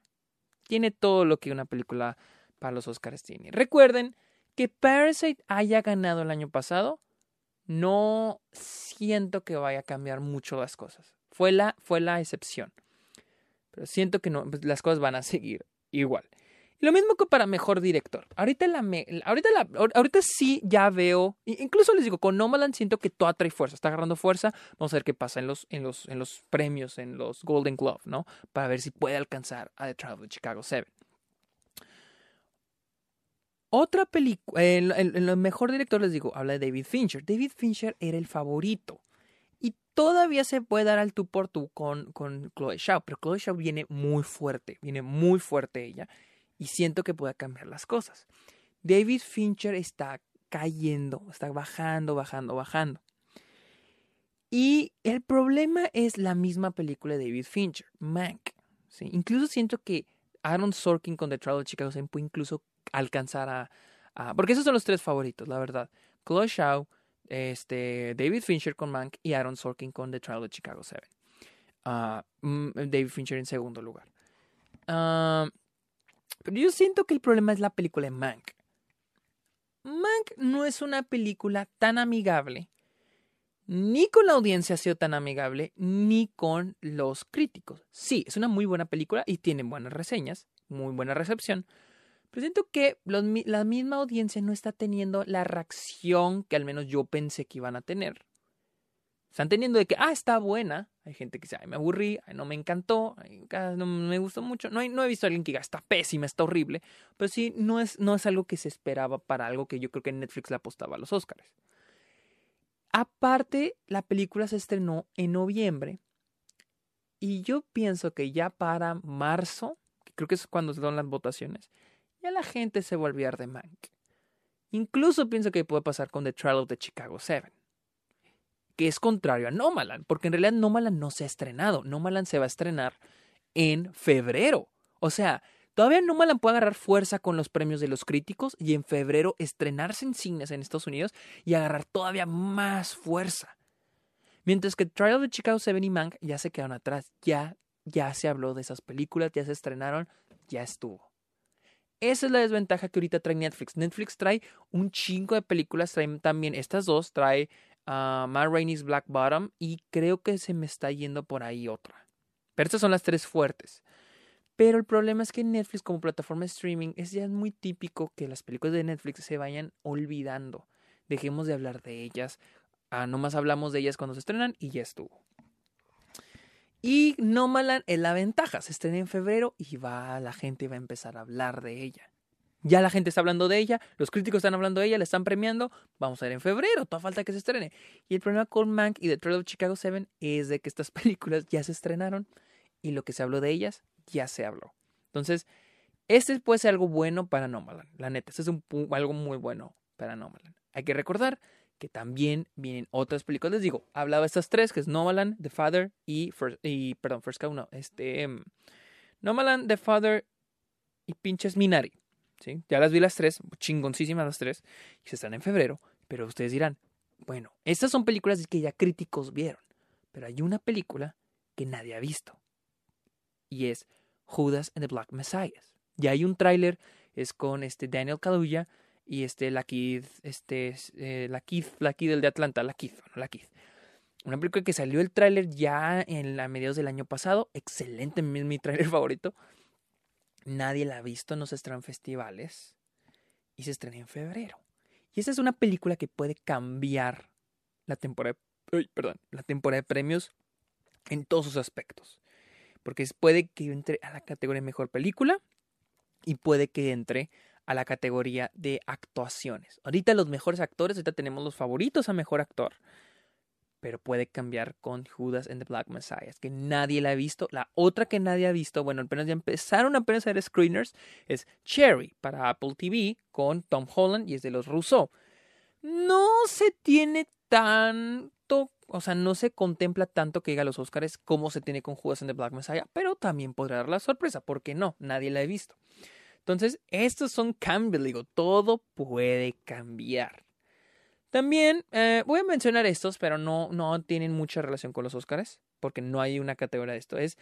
Tiene todo lo que una película para los Oscars tiene. Recuerden que Parasite haya ganado el año pasado, no siento que vaya a cambiar mucho las cosas. Fue la, fue la excepción siento que no, pues, las cosas van a seguir igual. Y lo mismo que para mejor director. Ahorita, ahorita, ahorita sí ya veo, incluso les digo, con Nomaland siento que todo trae fuerza, está agarrando fuerza. Vamos a ver qué pasa en los, en los, en los premios, en los Golden Glove, ¿no? Para ver si puede alcanzar a The Trial of Chicago 7. Otra película, en, el mejor director les digo, habla de David Fincher. David Fincher era el favorito todavía se puede dar al tú por tú con, con Chloe Shaw, pero Chloe Shaw viene muy fuerte, viene muy fuerte ella, y siento que puede cambiar las cosas. David Fincher está cayendo, está bajando, bajando, bajando. Y el problema es la misma película de David Fincher, Mank. ¿sí? Incluso siento que Aaron Sorkin con The Trial of Chicago 7 puede incluso alcanzar a, Porque esos son los tres favoritos, la verdad. Chloe Shaw, este, David Fincher con Mank y Aaron Sorkin con The Trial of Chicago 7. Ah, mm, David Fincher en segundo lugar. Ah, pero yo siento que el problema es la película de Mank. Mank no es una película tan amigable, ni con la audiencia ha sido tan amigable, ni con los críticos. Sí, es una muy buena película y tiene buenas reseñas, muy buena recepción, pero siento que la misma audiencia no está teniendo la reacción que al menos yo pensé que iban a tener. Están teniendo de que, ah, está buena. Hay gente que dice, ay, me aburrí, ay, no me encantó, ay, no me gustó mucho. No, no he visto a alguien que diga, está pésima, está horrible. Pero sí, no es, no es algo que se esperaba para algo que yo creo que Netflix le apostaba a los Oscars. Aparte, la película se estrenó en noviembre. Y yo pienso que ya para marzo, que creo que es cuando se dan las votaciones, ya la gente se va a olvidar de Mank. Incluso pienso que puede pasar con The Trial of the Chicago 7 que es contrario a Nomaland, porque en realidad Nomaland no se ha estrenado. Nomaland se va a estrenar en febrero. O sea, todavía Nomaland puede agarrar fuerza con los premios de los críticos y en febrero estrenarse en cines en Estados Unidos y agarrar todavía más fuerza. Mientras que Trial of Chicago 7 y Mank ya se quedaron atrás, ya, ya se habló de esas películas, ya se estrenaron, ya estuvo. Esa es la desventaja que ahorita trae Netflix. Netflix trae un chingo de películas, trae también estas dos, trae uh, Matt Rainey's Black Bottom y creo que se me está yendo por ahí otra. Pero estas son las tres fuertes. Pero el problema es que Netflix como plataforma de streaming es ya muy típico que las películas de Netflix se vayan olvidando. Dejemos de hablar de ellas. Ah, nomás hablamos de ellas cuando se estrenan y ya estuvo. Y Nomaland es la ventaja. Se estrena en febrero y va, la gente va a empezar a hablar de ella. Ya la gente está hablando de ella, los críticos están hablando de ella, la están premiando. Vamos a ver en febrero, toda falta que se estrene. Y el problema con Mank y The Trail of Chicago 7 es de que estas películas ya se estrenaron y lo que se habló de ellas ya se habló. Entonces, este puede ser algo bueno para Nomaland, la neta. Este es algo muy bueno para Nomaland. Hay que recordar que también vienen otras películas. Les digo, hablaba de estas tres, que es Nomaland, The Father y, y perdón, First Cow, no, este, um, Nomaland, The Father y pinches Minari. Ya las vi las tres, chingoncísimas las tres, y se están en febrero, pero ustedes dirán, bueno, estas son películas que ya críticos vieron, pero hay una película que nadie ha visto, y es Judas and the Black Messiah. Ya hay un tráiler, es con este Daniel Kaluuya y este la Keith, este, eh, la Keith, la Keith del de Atlanta, la Keith, no, la Keith. Una película que salió el tráiler ya en la mediados del año pasado, excelente, mi tráiler favorito. Nadie la ha visto, no se estrenan festivales y se estrena en febrero. Y esa es una película que puede cambiar la temporada, perdón, la temporada de premios en todos sus aspectos. Porque puede que entre a la categoría de mejor película y puede que entre a la categoría de actuaciones. Ahorita los mejores actores, ahorita tenemos los favoritos a mejor actor pero puede cambiar con Judas and the Black Messiah, que nadie la ha visto. La otra que nadie ha visto, bueno, apenas ya empezaron a hacer screeners, es Cherry para Apple TV con Tom Holland y es de los Rousseau. No se tiene tanto, o sea, no se contempla tanto que llega a los Oscars como se tiene con Judas and the Black Messiah, pero también podrá dar la sorpresa, porque no, nadie la ha visto. Entonces, estos son cambios, digo, todo puede cambiar. También eh, voy a mencionar estos, pero no, no tienen mucha relación con los Oscars, porque no hay una categoría de esto. Es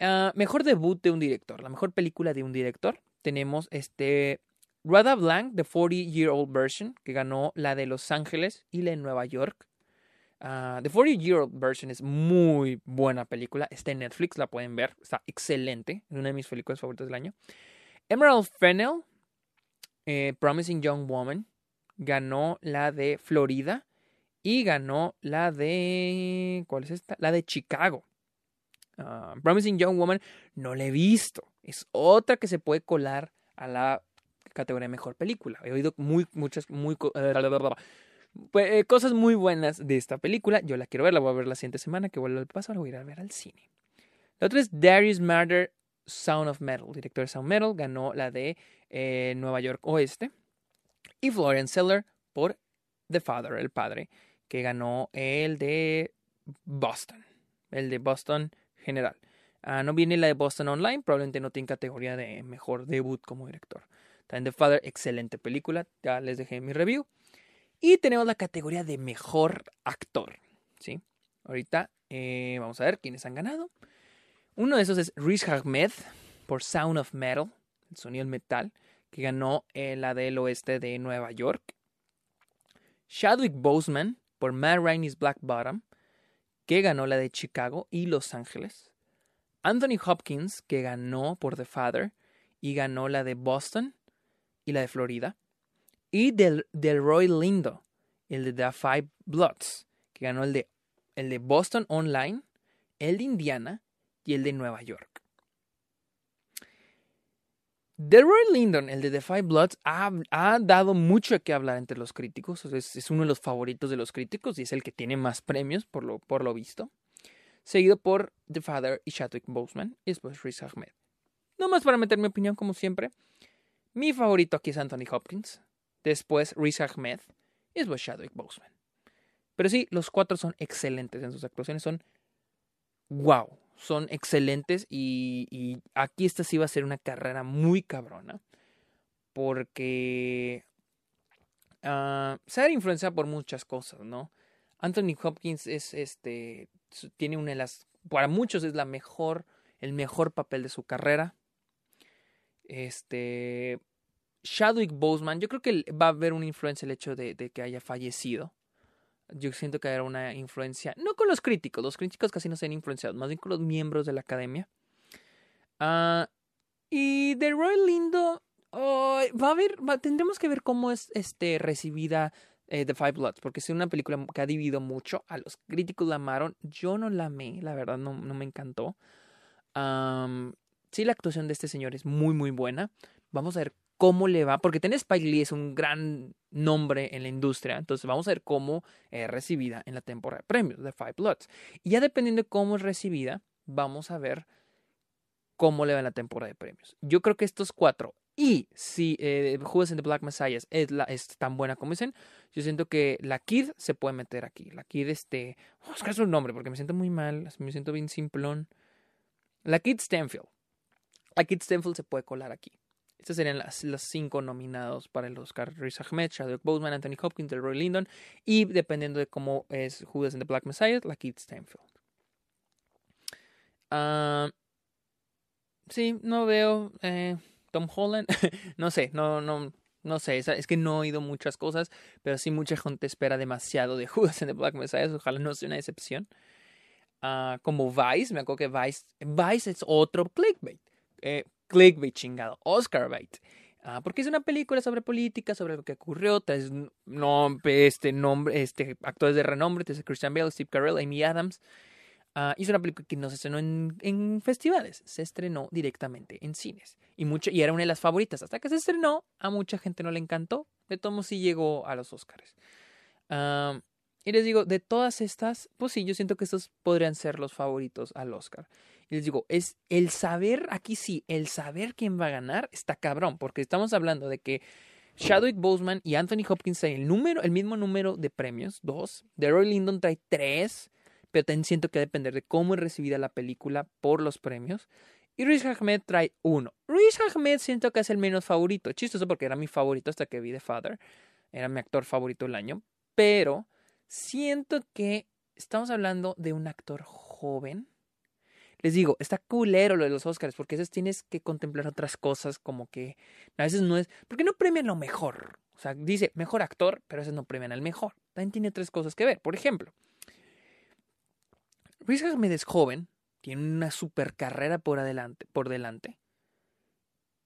ah, mejor debut de un director, la mejor película de un director. Tenemos este Rada Blanc, The 40 Year Old Version, que ganó la de Los Ángeles y la de Nueva York. Uh, The 40 Year Old Version es muy buena película. Está en Netflix, la pueden ver. Está excelente. Es una de mis películas favoritas del año. Emerald Fennel, eh, Promising Young Woman ganó la de Florida y ganó la de... ¿Cuál es esta? La de Chicago. Ah, Promising Young Woman no la he visto. Es otra que se puede colar a la categoría de mejor película. He oído muy, muchas, muy, pues, eh, cosas muy buenas de esta película. Yo la quiero ver, la voy a ver la siguiente semana que vuelva al paso, la voy a ir a ver al cine. La otra es Darius Marder, Sound of Metal. Director de Sound Metal, ganó la de eh, Nueva York Oeste y Florian Seller por The Father, el padre, que ganó el de Boston, el de Boston general. Ah, no viene la de Boston Online, probablemente no tiene categoría de mejor debut como director. También The Father, excelente película, ya les dejé mi review. Y tenemos la categoría de mejor actor, ¿sí? Ahorita eh, vamos a ver quiénes han ganado. Uno de esos es Riz Ahmed por Sound of Metal, el sonido del metal, que ganó la del oeste de Nueva York. Chadwick Boseman por Matt Rainey's Black Bottom, que ganó la de Chicago y Los Ángeles. Anthony Hopkins, que ganó por The Father y ganó la de Boston y la de Florida. Y del, Roy Lindo, el de The Five Bloods, que ganó el de, el de Boston Online, el de Indiana y el de Nueva York. Delroy Lindon, el de The Five Bloods, ha, dado mucho que hablar entre los críticos. Es, uno de los favoritos de los críticos y es el que tiene más premios, por lo, por lo visto. Seguido por The Father y Chadwick Boseman y después Riz Ahmed. No más para meter mi opinión, como siempre. Mi favorito aquí es Anthony Hopkins. Después Riz Ahmed y después Chadwick Boseman. Pero sí, los cuatro son excelentes en sus actuaciones. Son wow son excelentes y, aquí esta sí va a ser una carrera muy cabrona porque uh, se ha influenciado por muchas cosas, ¿no? Anthony Hopkins es este tiene una de las para muchos es la mejor el mejor papel de su carrera. Este Chadwick Boseman, yo creo que va a haber una influencia el hecho de que haya fallecido yo siento que era una influencia, no con los críticos, los críticos casi no se han influenciado, más bien con los miembros de la academia. Ah, y de Roy Lindo, va a haber, tendremos que ver cómo es este, recibida eh, The Five Bloods, porque es una película que ha dividido mucho, a los críticos la amaron, yo no la amé, la verdad no, no me encantó. sí, la actuación de este señor es muy, muy buena. Vamos a ver cómo le va, porque tener Spike Lee es un gran nombre en la industria, entonces vamos a ver cómo es recibida en la temporada de premios de Five Bloods. Y ya dependiendo de cómo es recibida, vamos a ver cómo le va en la temporada de premios. Yo creo que estos cuatro, y si eh, Judas the Black Messiah es, es tan buena como dicen, yo siento que la Kid se puede meter aquí. La Kid, este, vamos a su nombre porque me siento muy mal, me siento bien simplón. La Kid Stanfield. La Kid Stanfield se puede colar aquí. Estos serían las, los cinco nominados para el Oscar. Riz Ahmed, Chadwick Boseman, Anthony Hopkins, Roy Lyndon y dependiendo de cómo es Judas and the Black Messiah, la Keith Stanfield. Ah, sí, no veo eh, Tom Holland. no sé, no, no, no sé. Es, que no he oído muchas cosas, pero sí mucha gente espera demasiado de Judas and the Black Messiah. Ojalá no sea una excepción. Ah, como Vice, me acuerdo que Vice, Vice es otro clickbait. Eh, clickbait chingado, Oscar bait. Ah, porque es una película sobre política, sobre lo que ocurrió, este nombre, este actores de renombre, desde Christian Bale, Steve Carell, Amy Adams. Uh, es una película que no se estrenó en, festivales, se estrenó directamente en cines. Y, mucho, y era una de las favoritas. Hasta que se estrenó, a mucha gente no le encantó. De todos sí llegó a los Oscars. Ah, y les digo, de todas estas, pues sí, yo siento que estos podrían ser los favoritos al Oscar. Les digo, es el saber, aquí sí, el saber quién va a ganar está cabrón, porque estamos hablando de que Chadwick Boseman y Anthony Hopkins traen el, número, el mismo número de premios, dos. Roy Lyndon trae tres, pero también siento que va a depender de cómo es recibida la película por los premios. Y Riz Ahmed trae uno. Riz Ahmed siento que es el menos favorito. Chistoso porque era mi favorito hasta que vi The Father. Era mi actor favorito del año. Pero siento que estamos hablando de un actor joven les digo, está culero lo de los Oscars, porque a veces tienes que contemplar otras cosas como que a veces no es, porque no premian lo mejor. O sea, dice mejor actor, pero a veces no premian al mejor. También tiene tres cosas que ver. Por ejemplo, Riz Ahmed es joven, tiene una super carrera por adelante, por delante.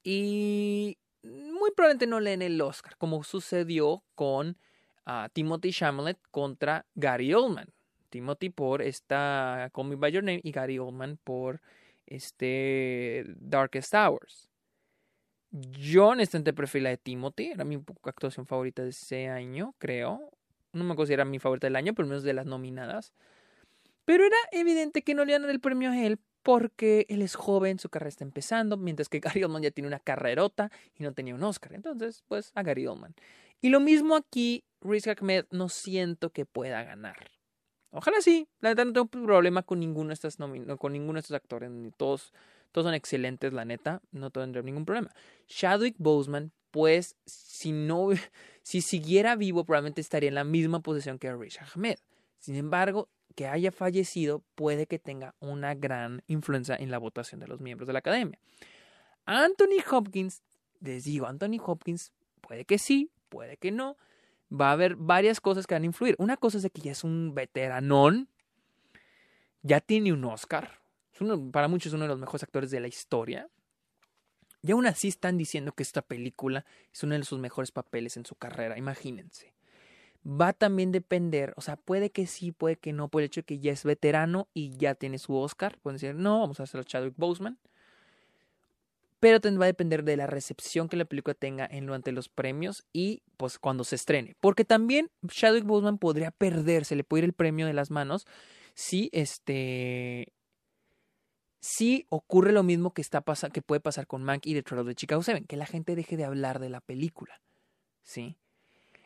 Y muy probablemente no leen el Oscar, como sucedió con ah, Timothy Chalamet contra Gary Oldman. Timothy por esta Call Me By Your Name y Gary Oldman por este Darkest Hours. Yo honestamente prefiero la de Timothy, era mi actuación favorita de ese año, creo. No me considera mi favorita del año, pero menos de las nominadas. Pero era evidente que no le iban el premio a él porque él es joven, su carrera está empezando, mientras que Gary Oldman ya tiene una carrerota y no tenía un Oscar. Entonces, pues a Gary Oldman. Y lo mismo aquí, Riz Ahmed no siento que pueda ganar. Ojalá sí. La neta no tengo problema con ninguno de estos, con ninguno de estos actores. Todos, todos son excelentes, la neta. No tendré ningún problema. Chadwick Boseman, pues, si no, si siguiera vivo, probablemente estaría en la misma posición que Rish Ahmed. Sin embargo, que haya fallecido puede que tenga una gran influencia en la votación de los miembros de la academia. Anthony Hopkins, les digo, Anthony Hopkins puede que sí, puede que no. Va a haber varias cosas que van a influir. Una cosa es que ya es un veteranón, ya tiene un Oscar. para muchos es uno de los mejores actores de la historia. Y aún así están diciendo que esta película es uno de sus mejores papeles en su carrera, imagínense. Va a también depender, o sea, puede que sí, puede que no, por el hecho de que ya es veterano y ya tiene su Oscar. Pueden decir, no, vamos a hacerlo Chadwick Boseman pero va a depender de la recepción que la película tenga en durante los premios y pues cuando se estrene. Porque también Chadwick Boseman podría perderse, le puede ir el premio de las manos si este si ocurre lo mismo que está que puede pasar con Mank y The Trial de Chicago 7, que la gente deje de hablar de la película. ¿Sí?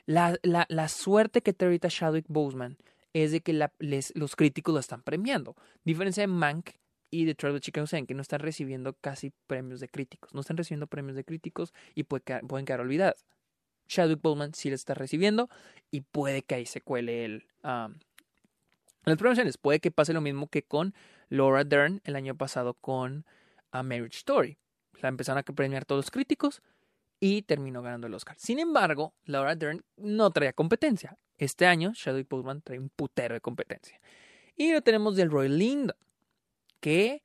La, la, suerte que tiene ahorita Chadwick Boseman es de que los críticos lo están premiando. Diferencia de Mank, y Detroit de Chicago que no están recibiendo casi premios de críticos. No están recibiendo premios de críticos y pueden quedar olvidadas. Chadwick Boseman sí le está recibiendo y puede que ahí se cuele el, las promociones. Puede que pase lo mismo que con Laura Dern el año pasado con A Marriage Story. La empezaron a premiar todos los críticos y terminó ganando el Oscar. Sin embargo, Laura Dern no traía competencia. Este año, Chadwick Boseman trae un putero de competencia. Y lo tenemos del Roy Lindo que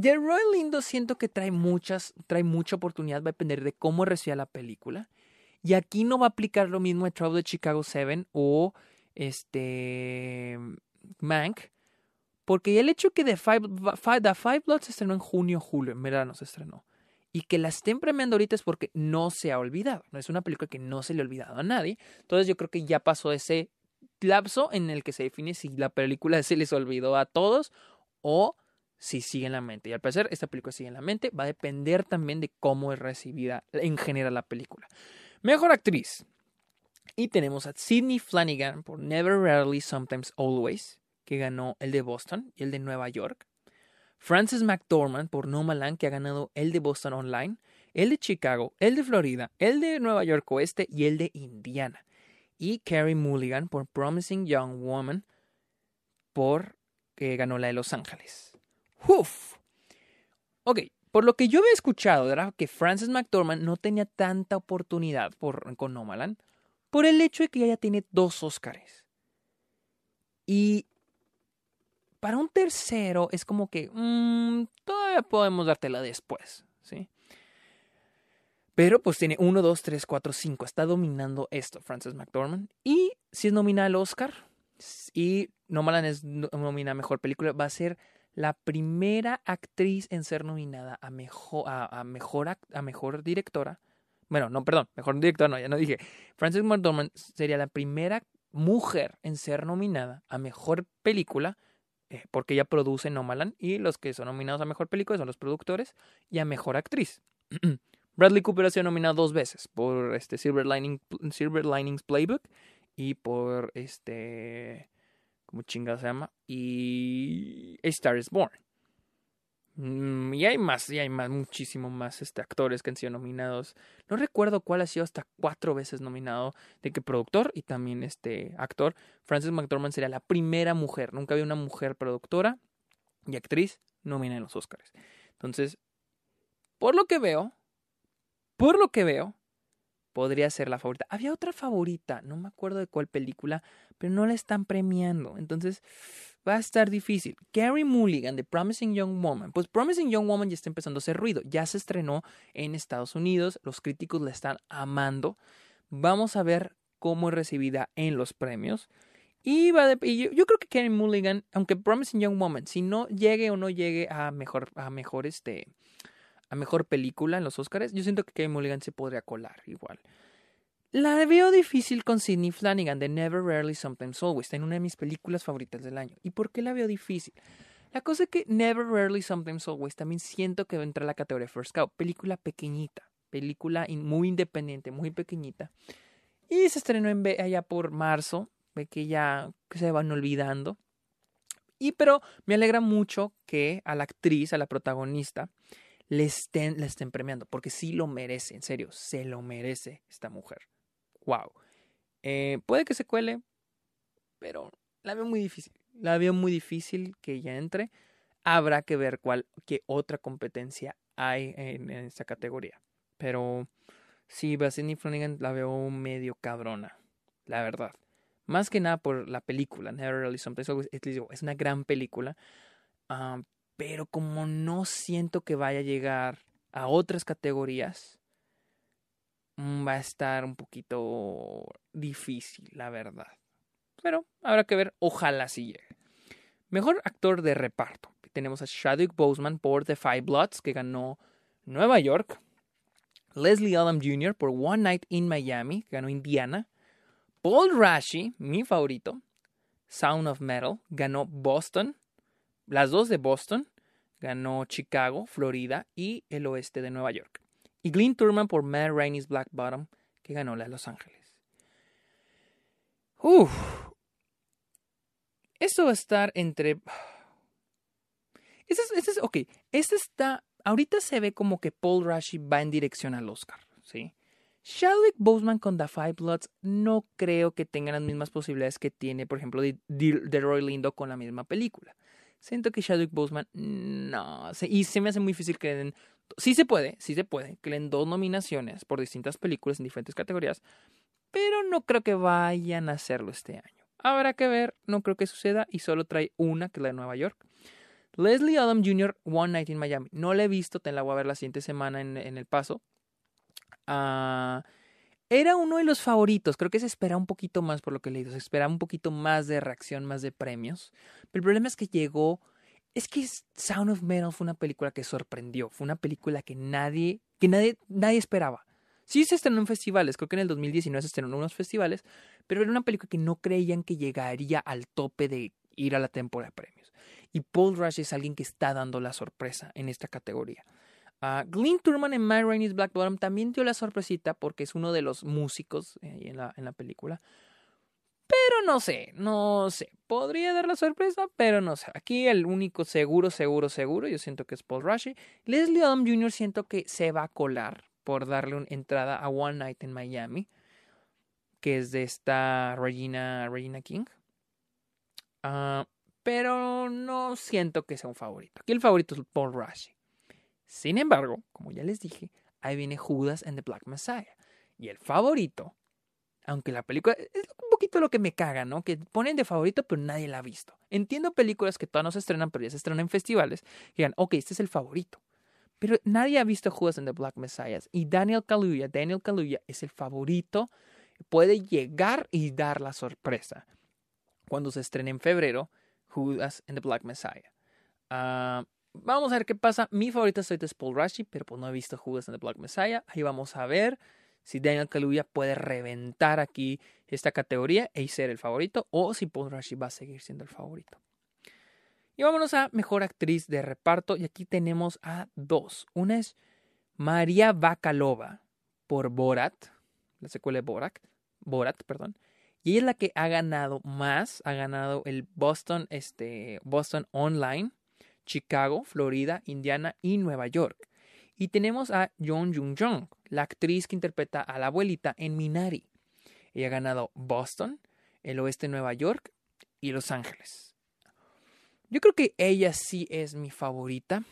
The Roy Lindo siento que trae muchas, trae mucha oportunidad, va a depender de cómo reciba la película. Y aquí no va a aplicar lo mismo de Trouble de Chicago 7 o este Mank, porque el hecho que The Five, The Five Bloods se estrenó en junio, julio, en verano se estrenó, y que la estén premiando ahorita es porque no se ha olvidado. No es una película que no se le ha olvidado a nadie. Entonces yo creo que ya pasó ese lapso en el que se define si la película se les olvidó a todos o si sigue en la mente. Y al parecer esta película sigue en la mente. Va a depender también de cómo es recibida en general la película. Mejor actriz. Y tenemos a Sidney Flanagan por Never Rarely, Sometimes Always, que ganó el de Boston y el de Nueva York. Frances McDormand por Nomaland, que ha ganado el de Boston Online, el de Chicago, el de Florida, el de Nueva York Oeste y el de Indiana. Y Carrie Mulligan por Promising Young Woman por que ganó la de Los Ángeles. Uf. Ok, por lo que yo había escuchado era que Frances McDormand no tenía tanta oportunidad por, con Nomaland por el hecho de que ella tiene dos Oscars. Y para un tercero es como que mmm, todavía podemos dártela después, ¿sí? Pero pues tiene 1, 2, 3, 4, 5. Está dominando esto, Frances McDormand. Y si es nominada al Oscar, y Nomaland es nominada a Mejor Película, va a ser la primera actriz en ser nominada a mejor, a, mejor, a mejor directora. Bueno, no, perdón, mejor directora, no, ya no dije. Frances McDormand sería la primera mujer en ser nominada a mejor película, eh, porque ella produce Nomaland, y los que son nominados a mejor película son los productores, y a mejor actriz. Bradley Cooper ha sido nominado dos veces por este Silver, Silver Linings Playbook y por este, ¿cómo chingada se llama? Y A Star is Born. Mm, y hay más, y hay más, muchísimo más este, actores que han sido nominados. No recuerdo cuál ha sido hasta cuatro veces nominado de que productor y también este actor. Frances McDormand sería la primera mujer. Nunca había una mujer productora y actriz nominada en los Oscars. Entonces, por lo que veo, por lo que veo, podría ser la favorita. Había otra favorita, no me acuerdo de cuál película, pero no la están premiando. Entonces va a estar difícil. Carrie Mulligan de Promising Young Woman. Pues Promising Young Woman ya está empezando a hacer ruido. Ya se estrenó en Estados Unidos. Los críticos la están amando. Vamos a ver cómo es recibida en los premios. Y, va yo, yo, creo que Carrie Mulligan, aunque Promising Young Woman, si no llegue o no llegue a mejor, a mejor este, a mejor película en los Oscars, yo siento que Kevin Mulligan se podría colar igual. La veo difícil con Sidney Flanagan de Never Rarely Sometimes Always. Está en una de mis películas favoritas del año. ¿Y por qué la veo difícil? La cosa es que Never Rarely Sometimes Always también siento que va a entrar a la categoría First Cow. Película pequeñita. Película muy independiente, muy pequeñita. Y se estrenó en allá por marzo. ve que ya se van olvidando. Y pero me alegra mucho que a la actriz, a la protagonista, le estén, le estén premiando, porque sí lo merece, en serio, se lo merece esta mujer. Wow. Eh, puede que se cuele, pero la veo muy difícil. La veo muy difícil que ella entre. Habrá que ver cuál, qué otra competencia hay en, esta categoría. Pero sí, Sidney Flanagan la veo medio cabrona, la verdad. Más que nada por la película, Never Really Someplace Es una gran película. Ah, pero como no siento que vaya a llegar a otras categorías, mm, va a estar un poquito difícil, la verdad. Pero habrá que ver, ojalá sí llegue. Mejor actor de reparto. Tenemos a Chadwick Boseman por The Five Bloods, que ganó Nueva York. Leslie Adam Jr. por One Night in Miami, que ganó Indiana. Paul Rashi, mi favorito. Sound of Metal, ganó Boston las dos de Boston, ganó Chicago, Florida y el oeste de Nueva York. Y Glenn Turman por Matt Rainey's Black Bottom, que ganó la de Los Ángeles. Uf. Esto va a estar entre. Este es, este es, ok, este está. Ahorita se ve como que Paul Rashi va en dirección al Oscar, ¿sí? Chadwick Boseman con The Five Bloods no creo que tenga las mismas posibilidades que tiene, por ejemplo, de, de Roy Lindo con la misma película. Siento que Chadwick Boseman, no. Y se me hace muy difícil que le den. Sí se puede, sí se puede, que le den dos nominaciones por distintas películas en diferentes categorías. Pero no creo que vayan a hacerlo este año. Habrá que ver, no creo que suceda y solo trae una, que es la de Nueva York. Leslie Adam Jr., One Night in Miami. No la he visto, te la voy a ver la siguiente semana en, El Paso. Ah. Era uno de los favoritos, creo que se espera un poquito más por lo que he leído, se espera un poquito más de reacción, más de premios. Pero el problema es que llegó, es que Sound of Metal fue una película que sorprendió, fue una película que nadie, que nadie, nadie esperaba. Sí se estrenó en festivales, creo que en el 2019 se estrenó en unos festivales, pero era una película que no creían que llegaría al tope de ir a la temporada de premios. Y Paul Rush es alguien que está dando la sorpresa en esta categoría. Uh, Glenn Turman en My Rainey's Black Bottom también dio la sorpresita porque es uno de los músicos en, la, en la película. Pero no sé, no sé. Podría dar la sorpresa, pero no sé. Aquí el único seguro, seguro, seguro, yo siento que es Paul Rashi. Leslie Odom Jr. siento que se va a colar por darle una entrada a One Night in Miami, que es de esta Regina, Regina King. Uh, pero no siento que sea un favorito. Aquí el favorito es Paul Rashi. Sin embargo, como ya les dije, ahí viene Judas and the Black Messiah. Y el favorito, aunque la película es un poquito lo que me caga, ¿no? Que ponen de favorito, pero nadie la ha visto. Entiendo películas que todavía no se estrenan, pero ya se estrenan en festivales, y digan, ok, este es el favorito. Pero nadie ha visto Judas and the Black Messiah. Y Daniel Kaluuya, Daniel Kaluuya es el favorito, puede llegar y dar la sorpresa. Cuando se estrene en febrero, Judas and the Black Messiah. Ah... Vamos a ver qué pasa. Mi favorita es Paul Rashi, pero pues no he visto Judas en The Black Messiah. Ahí vamos a ver si Daniel Kaluuya puede reventar aquí esta categoría y ser el favorito o si Paul Rashi va a seguir siendo el favorito. Y vámonos a mejor actriz de reparto y aquí tenemos a dos. Una es María Bakalova por Borat, la secuela de Borat, Borat, perdón. Y ella es la que ha ganado más, ha ganado el Boston, este, Boston Online Chicago, Florida, Indiana y Nueva York. Y tenemos a John Jung Jung, la actriz que interpreta a la abuelita en Minari. Ella ha ganado Boston, el oeste de Nueva York y Los Ángeles. Yo creo que ella sí es mi favorita,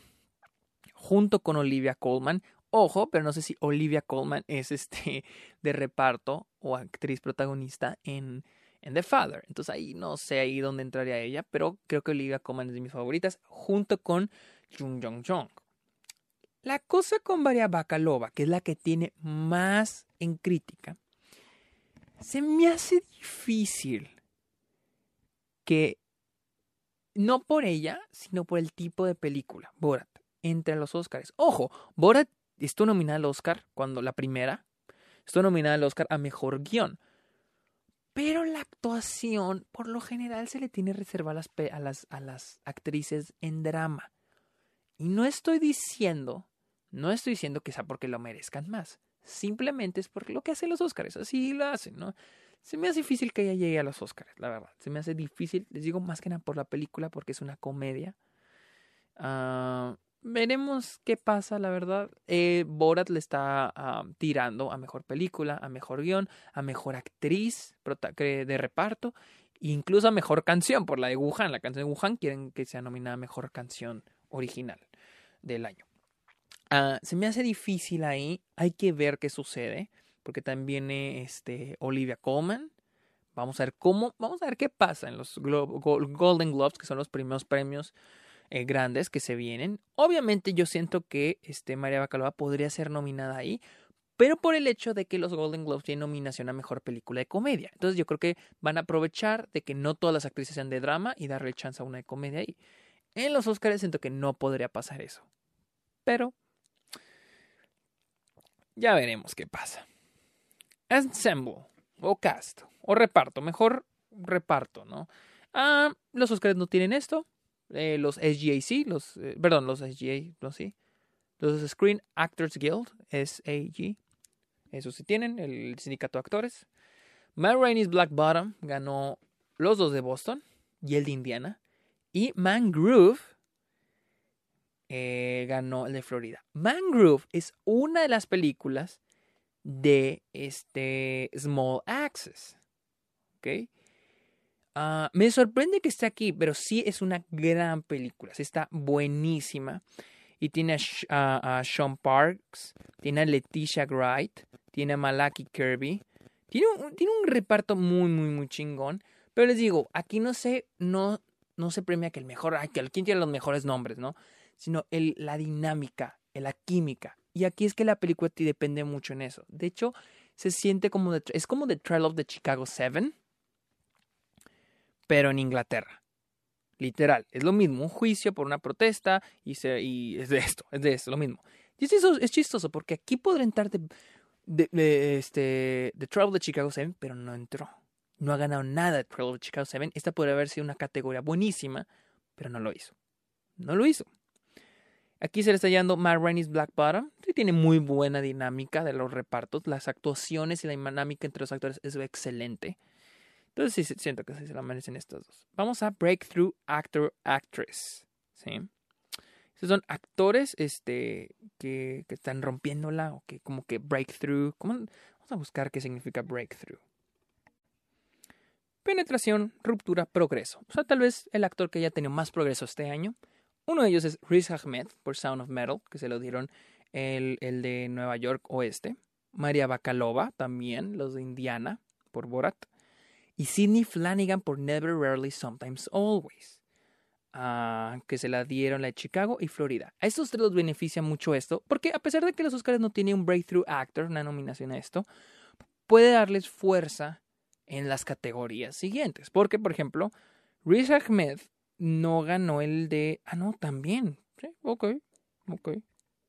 junto con Olivia Colman. Ojo, pero no sé si Olivia Colman es este de reparto o actriz protagonista en en The Father. Entonces ahí no sé ahí dónde entraría ella, pero creo que Olivia Colman es de mis favoritas, junto con Jung Jong Jong. La cosa con Maria Bakalova, que es la que tiene más en crítica, se me hace difícil que no por ella, sino por el tipo de película, Borat, entre los Oscars. Ojo, Borat estuvo nominada al Oscar cuando la primera, estuvo nominada al Oscar a Mejor Guión. Pero la actuación, por lo general, se le tiene reservada a las, a las, actrices en drama. Y no estoy diciendo, no estoy diciendo que sea porque lo merezcan más. Simplemente es por lo que hacen los Oscars. Así lo hacen, ¿no? Se me hace difícil que ella llegue a los Oscars, la verdad. Se me hace difícil, les digo más que nada por la película, porque es una comedia. Ah, veremos qué pasa, la verdad. Eh, Borat le está ah, tirando a mejor película, a mejor guion, a mejor actriz de reparto, incluso a mejor canción por la de Wuhan. La canción de Wuhan quieren que sea nominada mejor canción original del año. Ah, se me hace difícil ahí. Hay que ver qué sucede. Porque también viene este, Olivia Colman. Vamos a ver cómo. Vamos a ver qué pasa en los Golden Globes, que son los primeros premios eh, grandes que se vienen. Obviamente, yo siento que este, María Bacalova podría ser nominada ahí. Pero por el hecho de que los Golden Globes tienen nominación a mejor película de comedia. Entonces yo creo que van a aprovechar de que no todas las actrices sean de drama y darle chance a una de comedia ahí. En los Oscars siento que no podría pasar eso. Pero ya veremos qué pasa. Ensemble, o cast, o reparto, mejor reparto, ¿no? Ah, los Oscars no tienen esto. Eh, los SGAC, los, eh, perdón, los SGA, no sí. Los Screen Actors Guild, SAG, eso sí tienen, el sindicato de actores. Matt Rainey's Black Bottom ganó los dos de Boston y el de Indiana. Y Mangrove eh, ganó el de Florida. Mangrove es una de las películas de este Small Access. ¿Ok? Ah, me sorprende que esté aquí, pero sí es una gran película. está buenísima. Y tiene a, Sean Parks, tiene a Leticia Wright, tiene a Malaki Kirby. Tiene un, tiene un reparto muy, muy, muy chingón. Pero les digo, aquí no se, no, no se premia que el mejor, que quién tiene los mejores nombres, ¿no? Sino el, la dinámica, la química. Y aquí es que la película te depende mucho en eso. De hecho, se siente como de, es como The Trial of the Chicago 7, pero en Inglaterra. Literal, es lo mismo, un juicio por una protesta y, es de esto, es de esto, lo mismo. Y es, es chistoso porque aquí podría entrar de, de, este, The of the Chicago 7, pero no entró. No ha ganado nada de Trial of Chicago 7. Esta podría haber sido una categoría buenísima, pero no lo hizo. No lo hizo. Aquí se le está llamando Matt Rainey's Black Bottom. Tiene muy buena dinámica de los repartos. Las actuaciones y la dinámica entre los actores es excelente. Entonces sí, siento que se la merecen estos dos. Vamos a Breakthrough Actor Actress. ¿sí? Estos son actores este, que, que están rompiéndola o que como que breakthrough. Vamos a buscar qué significa breakthrough. Penetración, ruptura, progreso. O sea, tal vez el actor que haya tenido más progreso este año uno de ellos es Riz Ahmed por Sound of Metal, que se lo dieron el, el de Nueva York Oeste. María Bakalova también, los de Indiana, por Borat. Y Sidney Flanagan por Never, Rarely, Sometimes, Always. Ah, que se la dieron la de Chicago y Florida. A estos tres los beneficia mucho esto, porque a pesar de que los Oscars no tienen un Breakthrough Actor, una nominación a esto, puede darles fuerza en las categorías siguientes. Porque, por ejemplo, Riz Ahmed no ganó el de. Ah, no, también. Sí, ok, ok.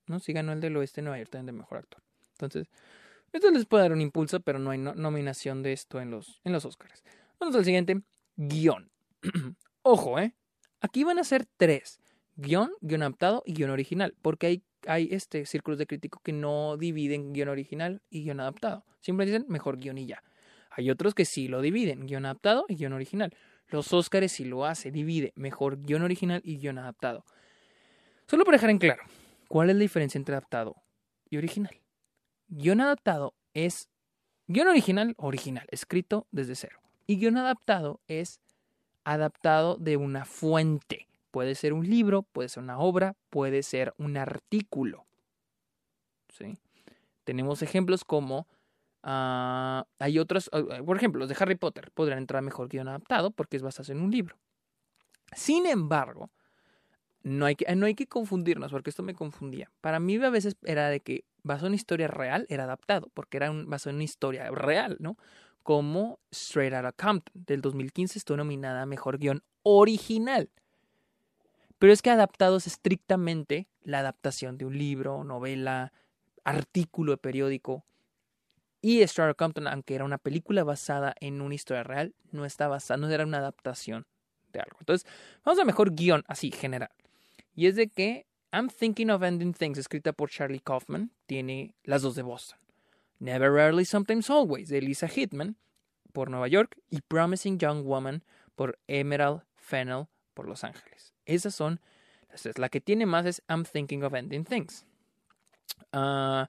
No, sí ganó el del oeste Nueva York también de mejor actor. Entonces, esto les puede dar un impulso, pero no hay nominación de esto en los, en los Oscars. Vamos al siguiente: guion. Ojo, ¿eh? Aquí van a ser tres: guion, guion adaptado y guion original. Porque hay, hay este, círculos de crítico que no dividen guion original y guion adaptado. Siempre dicen mejor guion y ya. Hay otros que sí lo dividen, guion adaptado y guion original. Los Óscares si lo hace, divide mejor guion original y guion adaptado. Solo para dejar en claro, ¿cuál es la diferencia entre adaptado y original? Guión adaptado es guion original, original, escrito desde cero. Y guion adaptado es adaptado de una fuente. Puede ser un libro, puede ser una obra, puede ser un artículo. ¿Sí? Tenemos ejemplos como Ah, hay otros, ah, por ejemplo, los de Harry Potter podrían entrar mejor guion adaptado porque es basado en un libro. Sin embargo, no hay, que, no hay que confundirnos porque esto me confundía. Para mí a veces era de que basado en historia real era adaptado porque era un, basado en una historia real, ¿no? Como Straight Outta Compton del 2015 estuvo nominada a mejor guion original. Pero es que adaptado es estrictamente la adaptación de un libro, novela, artículo de periódico y Star Compton, aunque era una película basada en una historia real, no está basada, no era una adaptación de algo. Entonces, vamos a mejor guion, así, general. Y es de que I'm Thinking of Ending Things, escrita por Charlie Kaufman, tiene las dos de Boston. Never Rarely, Sometimes Always, de Lisa Hitman, por Nueva York y Promising Young Woman por Emerald Fennell por Los Ángeles. Esas son las tres. La que tiene más es I'm Thinking of Ending Things. Ah,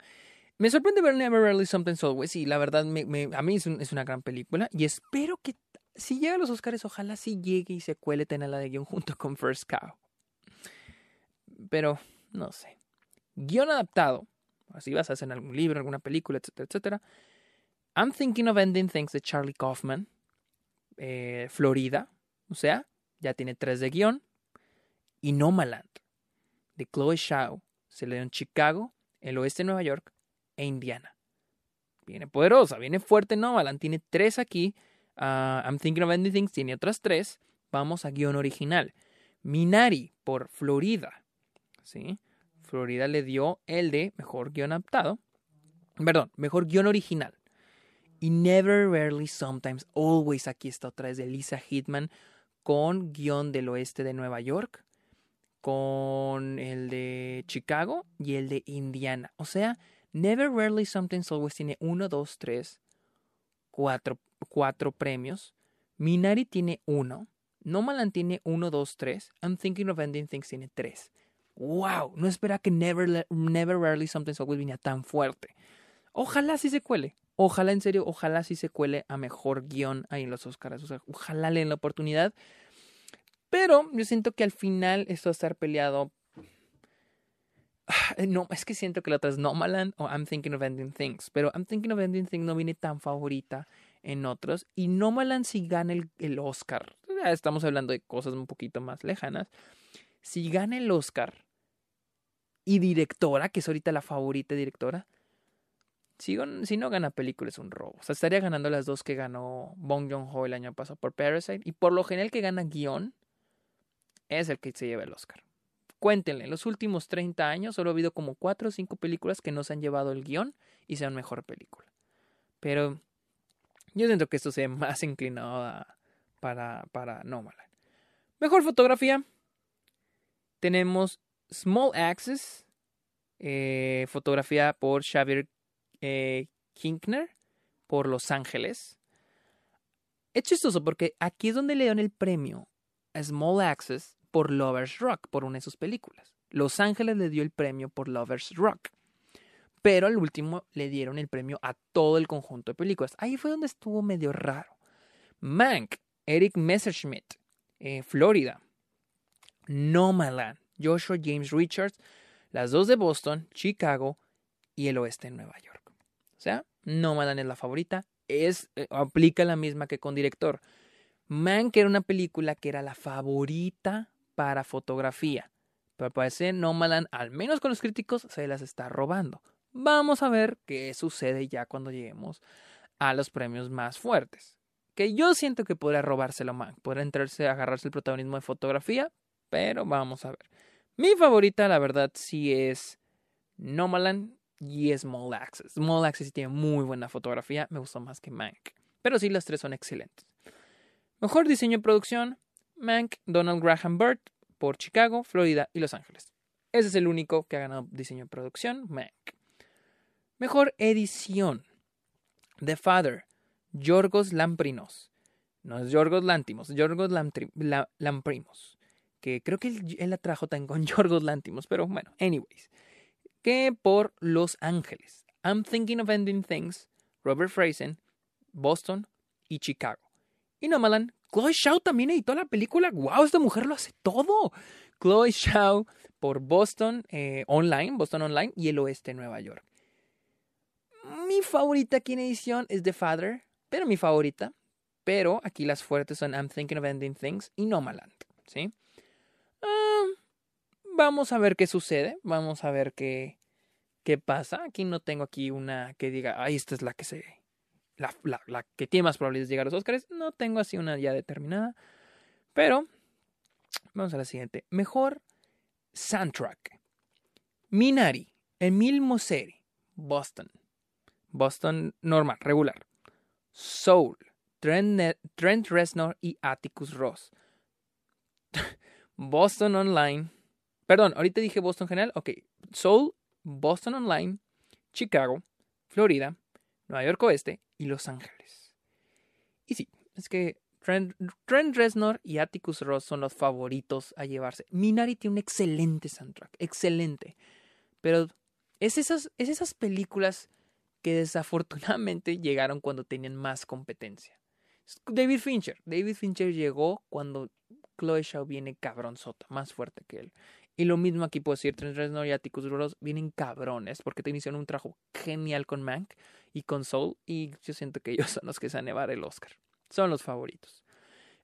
me sorprende ver Never Really Something's Always y la verdad a mí es, una gran película y espero que si llega a los Oscars ojalá sí llegue y se cuele la de guion junto con First Cow. Pero no sé. Guión adaptado, así vas a hacer en algún libro, alguna película, etcétera, etcétera. I'm Thinking of Ending Things de Charlie Kaufman, eh, Florida, o sea, ya tiene tres de guion. Y Nomaland, de Chloe Shaw, se le dio en Chicago, el oeste de Nueva York e Indiana. Viene poderosa, viene fuerte Nomaland, tiene tres aquí. Ah, I'm Thinking of Ending Things tiene otras tres. Vamos a guion original. Minari por Florida. Florida le dio el de mejor guion adaptado. Perdón, mejor guion original. Y Never, Rarely, Sometimes, Always. Aquí está otra vez de Lisa Hitman con guion del oeste de Nueva York, con el de Chicago y el de Indiana. O sea, Never, Rarely, Sometimes, Always tiene uno, dos, tres, cuatro, cuatro premios. Minari tiene uno. Nomaland tiene uno, dos, tres. I'm Thinking of Ending Things tiene tres. ¡Wow! No espera que Never, Never Rarely Sometimes Always viniera tan fuerte. Ojalá sí se cuele. Ojalá, en serio, ojalá sí se cuele a mejor guion ahí en los Oscars. O sea, ojalá le den la oportunidad. Pero yo siento que al final esto va a estar peleado. No, es que siento que la otra es Nomaland o I'm Thinking of Ending Things. Pero I'm Thinking of Ending Things no viene tan favorita en otros. Y Nomaland si gana el, el Oscar. Ya estamos hablando de cosas un poquito más lejanas. Si gana el Oscar y directora, que es ahorita la favorita directora, si, no gana película es un robo. O sea, estaría ganando las dos que ganó Bong Joon-ho el año pasado por Parasite. Y por lo general que gana guion es el que se lleva el Oscar. Cuéntenle, en los últimos 30 años solo ha habido como 4 o 5 películas que no se han llevado el guion y sean mejor película. Pero yo siento que esto sea más inclinado para, para Nomaland. Mejor fotografía. Tenemos Small Axis. Eh, fotografía por Xavier eh, Kinkner por Los Ángeles. Es chistoso porque aquí es donde le dieron el premio a Small Access por Lovers Rock, por una de sus películas. Los Ángeles le dio el premio por Lovers Rock. Pero al último le dieron el premio a todo el conjunto de películas. Ahí fue donde estuvo medio raro. Mank, Eric Messerschmidt, eh, Florida. Nomaland, Joshua James Richards, las dos de Boston, Chicago y el oeste de Nueva York. O sea, Nomaland es la favorita. Es, eh, aplica la misma que con director. Man, que era una película que era la favorita para fotografía. Pero parece Nomaland, al menos con los críticos, se las está robando. Vamos a ver qué sucede ya cuando lleguemos a los premios más fuertes. Que yo siento que podría robárselo Man. Podría entrarse agarrarse el protagonismo de fotografía. Pero vamos a ver. Mi favorita, la verdad, sí es Nomaland y Small Access. Small Access tiene muy buena fotografía, me gustó más que Mank. Pero sí, las tres son excelentes. Mejor diseño y producción, Mank, Donald Graham Burt por Chicago, Florida y Los Ángeles. Ese es el único que ha ganado diseño y producción, Mank. Mejor edición, The Father, Yorgos Lamprinos. No es Yorgos Lantimos, Yorgos Lamprimos. Que creo que él, la trajo tan con Yorgos Lantimos, pero bueno, anyways que por Los Ángeles. I'm Thinking of Ending Things, Robert Frazen, Boston y Chicago. Y Nomaland, Chloe Shaw también editó la película. ¡Wow! Esta mujer lo hace todo. Chloe Shaw por Boston eh, Online, Boston Online y el oeste Nueva York. Mi favorita aquí en edición es The Father, pero mi favorita. Pero aquí las fuertes son I'm Thinking of Ending Things y Nomaland. ¿sí? Vamos a ver qué sucede, vamos a ver qué, qué pasa. Aquí no tengo aquí una que diga, ay, esta es la que se, la, la, que tiene más probabilidades de llegar a los Oscars. No tengo así una ya determinada. Pero, vamos a la siguiente. Mejor soundtrack. Minari, Emil Moseri, Boston. Boston normal, regular. Soul, Trent, Trent Reznor y Atticus Ross. Boston Online, Perdón, ahorita dije Boston general. Ok, Seoul, Boston Online, Chicago, Florida, Nueva York Oeste y Los Ángeles. es que Trent, Reznor y Atticus Ross son los favoritos a llevarse. Minari tiene un excelente soundtrack, excelente. Pero es esas, es esas películas que desafortunadamente llegaron cuando tenían más competencia. David Fincher. David Fincher llegó cuando Chloe Shaw viene cabronzota, más fuerte que él. Y lo mismo aquí puedo decir, Trent Reznor y Atticus Ross vienen cabrones porque te iniciaron un trabajo genial con Mank y con Soul y yo siento que ellos son los que se van a el Oscar. Son los favoritos.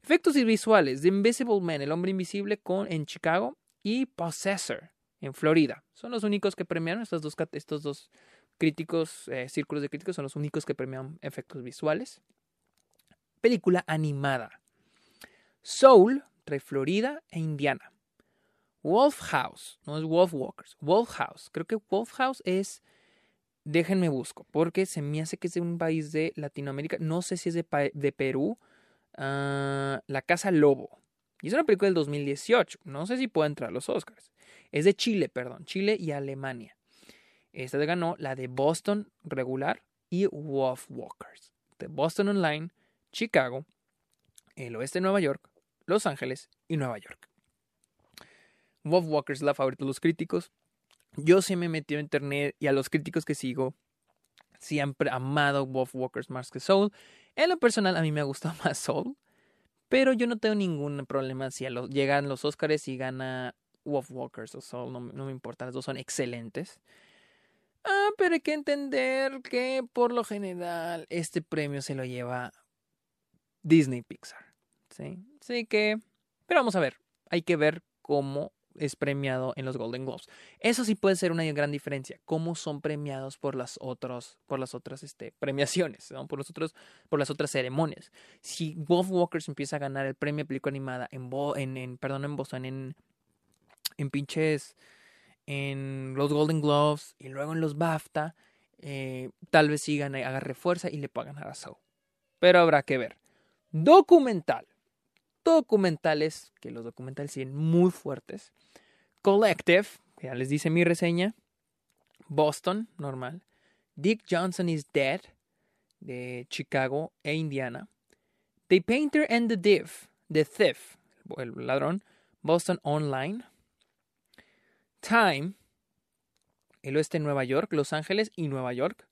Efectos y visuales. The Invisible Man, El Hombre Invisible con, en Chicago y Possessor en Florida. Son los únicos que premiaron estos dos, estos dos críticos, eh, círculos de críticos son los únicos que premian efectos visuales. Película animada. Soul entre Florida e Indiana. Wolf House, no es Wolf Walkers, Wolf House. Creo que Wolf House es, déjenme busco, porque se me hace que es de un país de Latinoamérica, no sé si es de, Perú, uh, La Casa Lobo. Y es una película del 2018, no sé si puede entrar a los Oscars. Es de Chile, perdón, Chile y Alemania. Esta ganó la de Boston regular y Wolf Walkers. De Boston Online, Chicago, el oeste de Nueva York, Los Ángeles y Nueva York. Wolf Walker es la favorita de los críticos. Yo sí me metido en internet y a los críticos que sigo siempre amado Wolf Walkers más que Soul. En lo personal a mí me ha gustado más Soul, pero yo no tengo ningún problema si llegan los Oscars y gana Wolf Walkers o Soul, no, me importa, los dos son excelentes. Ah, pero hay que entender que por lo general este premio se lo lleva Disney Pixar. ¿sí? Así que, pero vamos a ver, hay que ver cómo es premiado en los Golden Globes. Eso sí puede ser una gran diferencia, cómo son premiados por las otras, por las otras este, premiaciones, por, los otros, por las otras ceremonias. Si Wolf Walkers empieza a ganar el premio de película animada en, en, en perdón, en Boston, en, en pinches, en los Golden Globes y luego en los BAFTA, eh, tal vez sigan, agarre fuerza y le puedan ganar a Saul. Pero habrá que ver. Documental documentales, que los documentales siguen muy fuertes. Collective, ya les dice mi reseña. Boston, normal. Dick Johnson is Dead, de Chicago e Indiana. The Painter and the Thief, The Thief, el ladrón, Boston Online. Time, el oeste de Nueva York, Los Ángeles y Nueva York.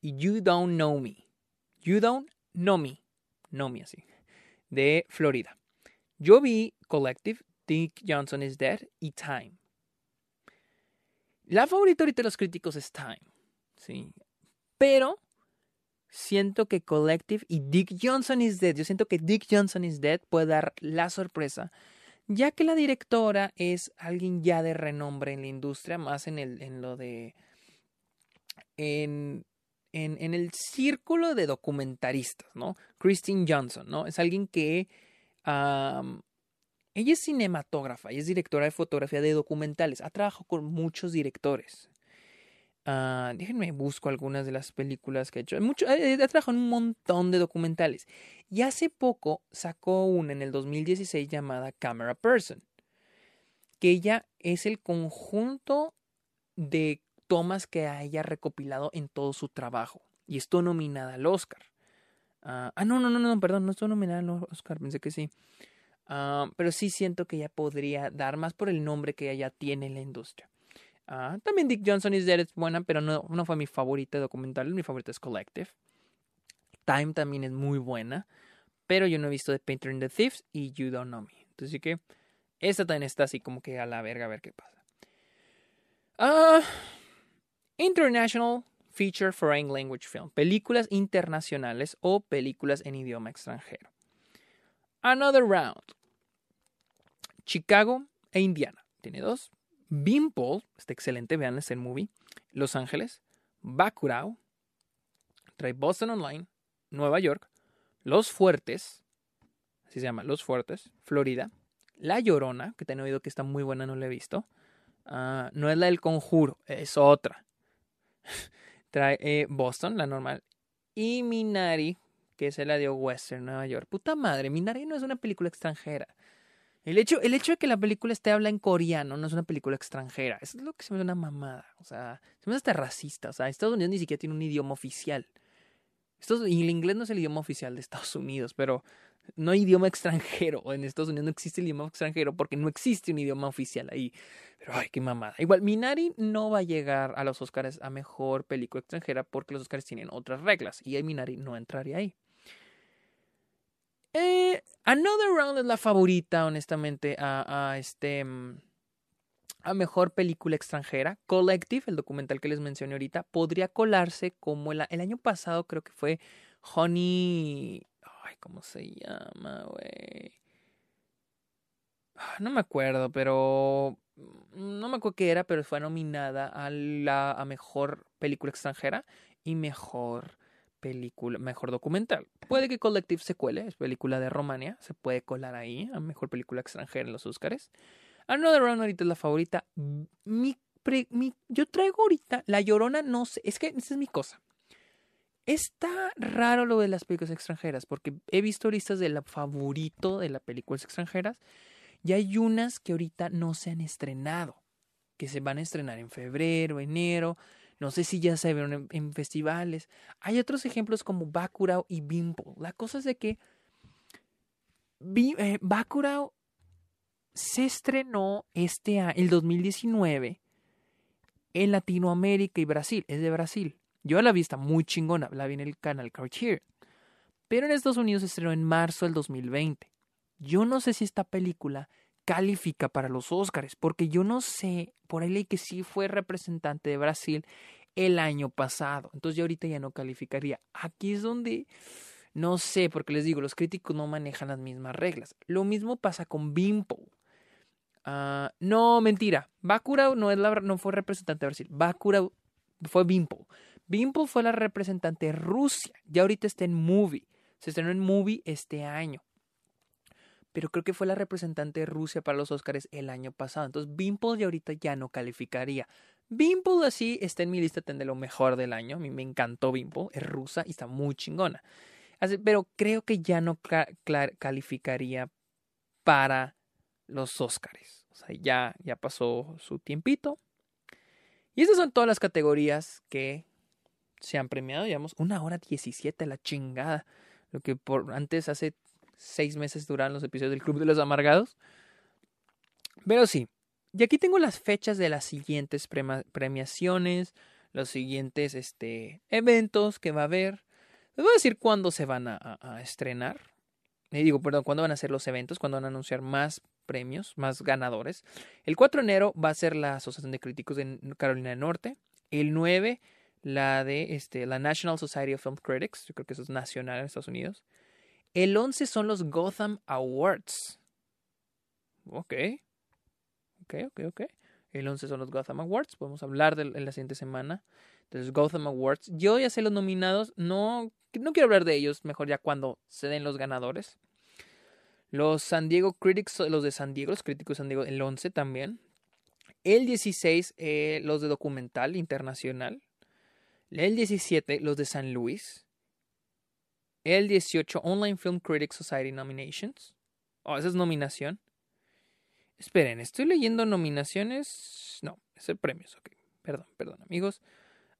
Y You Don't Know Me. You Don't Know Me. Know Me así. De Florida. Yo vi Collective, Dick Johnson is Dead y Time. La favorita ahorita de los críticos es Time. Sí. Pero siento que Collective y Dick Johnson is Dead, yo siento que Dick Johnson is Dead puede dar la sorpresa, ya que la directora es alguien ya de renombre en la industria, más en, el, en lo de... En, en, el círculo de documentaristas, ¿no? Christine Johnson, ¿no? Es alguien que ella es cinematógrafa y es directora de fotografía de documentales. Ha trabajado con muchos directores. Uh, déjenme busco algunas de las películas que ha hecho. Ha, trabajado en un montón de documentales. Y hace poco sacó una en el 2016 llamada Camera Person. Que ella es el conjunto de tomas que haya recopilado en todo su trabajo. Y estuvo nominada al Oscar. Ah, ah, no, no, no, no, perdón, no estoy nominado Oscar, pensé que sí. Ah, pero sí siento que ya podría dar más por el nombre que ella tiene en la industria. Ah, también Dick Johnson is Dead es buena, pero no, no fue mi favorita documental. Mi favorita es Collective. Time también es muy buena, pero yo no he visto The Painter and the Thieves y You Don't Know Me. Entonces, sí que esta también está así como que a la verga a ver qué pasa. Ah, International Feature Foreign Language Film, películas internacionales o películas en idioma extranjero. Another Round, Chicago e Indiana, tiene dos. Beanpole, está excelente, vean el movie. Los Ángeles, Bacurau, trae Boston Online, Nueva York, Los Fuertes, así se llama, Los Fuertes, Florida, La Llorona, que te oído que está muy buena, no la he visto. Ah, no es la del conjuro, es otra. Trae eh, Boston, la normal. Y Minari, que es la de Western, Nueva York. Puta madre, Minari no es una película extranjera. El hecho, el hecho de que la película esté habla en coreano no es una película extranjera. Eso es lo que se me da una mamada. O sea, se me hace hasta racista. O sea, Estados Unidos ni siquiera tiene un idioma oficial. Esto, y el inglés no es el idioma oficial de Estados Unidos, pero no hay idioma extranjero. En Estados Unidos no existe el idioma extranjero porque no existe un idioma oficial ahí. Pero ay, qué mamada. Igual, Minari no va a llegar a los Oscars a mejor película extranjera porque los Oscars tienen otras reglas y Minari no entraría ahí. Eh, Another Round es la favorita, honestamente, a, este. Mm, a mejor película extranjera. Collective, el documental que les mencioné ahorita, podría colarse como el año pasado, creo que fue Honey. Ay, ¿cómo se llama, güey? Ah, no me acuerdo, pero. Mm, no me acuerdo qué era, pero fue nominada a la a mejor película extranjera y mejor película, mejor documental. Puede que Collective se cuele, es película de Romania, se puede colar ahí a mejor película extranjera en los Oscars. Another Round ahorita es la favorita. Mi, yo traigo ahorita La Llorona, no sé, es que esa es mi cosa. Está raro lo de las películas extranjeras, porque he visto listas de la favorito de las películas extranjeras y hay unas que ahorita no se han estrenado, que se van a estrenar en febrero, enero. No sé si ya se vieron en, festivales. Hay otros ejemplos como Bakurao y Bimbo. La cosa es de que eh, Bakurao se estrenó este el 2019 en Latinoamérica y Brasil. Es de Brasil. Yo la vi, está muy chingona. La vi en el canal Cartier. Pero en Estados Unidos se estrenó en marzo del 2020. Yo no sé si esta película califica para los Oscars, porque yo no sé, por ahí leí que sí fue representante de Brasil el año pasado, entonces yo ahorita ya no calificaría. Aquí es donde no sé, porque les digo, los críticos no manejan las mismas reglas. Lo mismo pasa con Bimpo. Ah, no, mentira. Bakura no, es la, fue representante de Brasil. Bakura fue Bimpo. Bimpo fue la representante de Rusia. Ya ahorita está en Movie. Se estrenó en Movie este año pero creo que fue la representante de Rusia para los Oscars el año pasado. Entonces, Bimple ya ahorita ya no calificaría. Bimple así está en mi lista de lo mejor del año. A mí me encantó Bimple, es rusa y está muy chingona. pero creo que ya no calificaría para los Oscars. O sea, ya, ya pasó su tiempito. Y estas son todas las categorías que se han premiado. Llevamos una hora diecisiete, la chingada. Lo que por antes hace seis meses duran los episodios del Club de los Amargados. Pero sí, y aquí tengo las fechas de las siguientes premiaciones, los siguientes este, eventos que va a haber. Les voy a decir cuándo se van a, estrenar. Me digo, perdón, cuándo van a ser los eventos, cuándo van a anunciar más premios, más ganadores. El 4 de enero va a ser la Asociación de Críticos de Carolina del Norte. El 9, la de este, la National Society of Film Critics. Yo creo que eso es nacional en Estados Unidos. El 11 son los Gotham Awards. Ok. Ok, ok, ok. El 11 son los Gotham Awards. Podemos hablar de, en la siguiente semana de los Gotham Awards. Yo ya sé los nominados. No, no quiero hablar de ellos. Mejor ya cuando se den los ganadores. Los San Diego Critics, los de San Diego, los críticos de San Diego, el 11 también. El 16, eh, los de documental internacional. El 17, los de San Luis. El 18, Online Film Critics Society Nominations. Oh, esa es nominación. Esperen, estoy leyendo nominaciones. No, es el premios. Ok, perdón, perdón, amigos.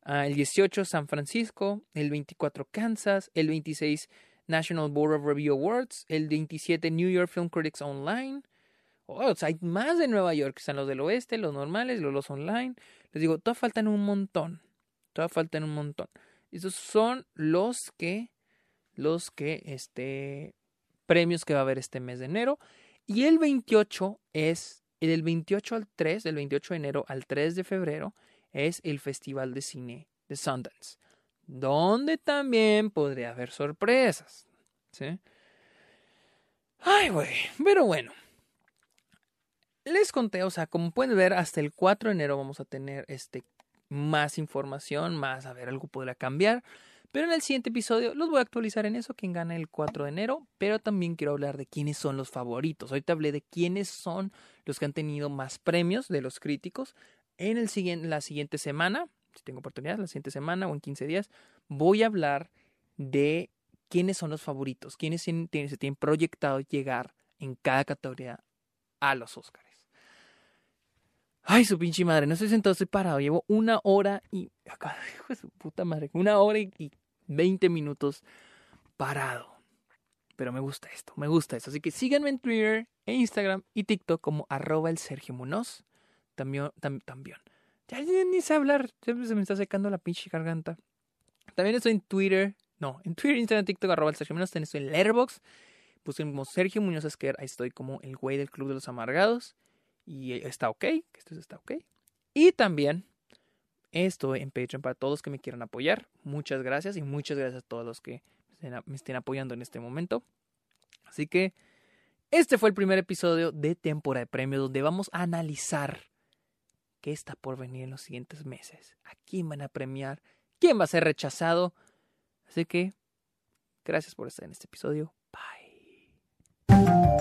Ah, el 18, San Francisco. El 24, Kansas. El 26, National Board of Review Awards. El 27, New York Film Critics Online. Oh, hay más de Nueva York. Están los del oeste, los normales, los, los online. Les digo, todavía faltan un montón. Todavía faltan un montón. Estos son los que los que este premios que va a haber este mes de enero. Y el 28 es, del 28 al 3, del 28 de enero al 3 de febrero, es el Festival de Cine de Sundance, donde también podría haber sorpresas. ¿sí? Ay, güey, pero bueno. Les conté, o sea, como pueden ver, hasta el 4 de enero vamos a tener este, más información, más, a ver, algo podrá cambiar. Pero en el siguiente episodio los voy a actualizar en eso, quién gana el 4 de enero, pero también quiero hablar de quiénes son los favoritos. Ahorita hablé de quiénes son los que han tenido más premios de los críticos. En el siguiente, la siguiente semana, si tengo oportunidad, la siguiente semana o en 15 días, voy a hablar de quiénes son los favoritos, quiénes se tienen proyectado llegar en cada categoría a los Oscars. Ay, su pinche madre, no estoy sentado, estoy parado. Llevo una hora y. Hijo de su puta madre. Una hora y 20 minutos parado. Pero me gusta esto, me gusta esto. Así que síganme en Twitter, e Instagram y TikTok como arroba el Sergio Munoz. También, también. Ya ni sé hablar, siempre se me está secando la pinche garganta. También estoy en Twitter, no, en Twitter, Instagram, TikTok, arroba el Sergio Munoz. También estoy en Letterboxd. Pusimos Sergio Muñoz Esquer, ahí estoy como el güey del Club de los Amargados. Y está ok, esto está ok. Y también estoy en Patreon para todos los que me quieran apoyar. Muchas gracias y muchas gracias a todos los que me estén apoyando en este momento. Así que este fue el primer episodio de Temporada de Premios donde vamos a analizar qué está por venir en los siguientes meses. ¿A quién van a premiar? ¿Quién va a ser rechazado? Así que, gracias por estar en este episodio. Bye.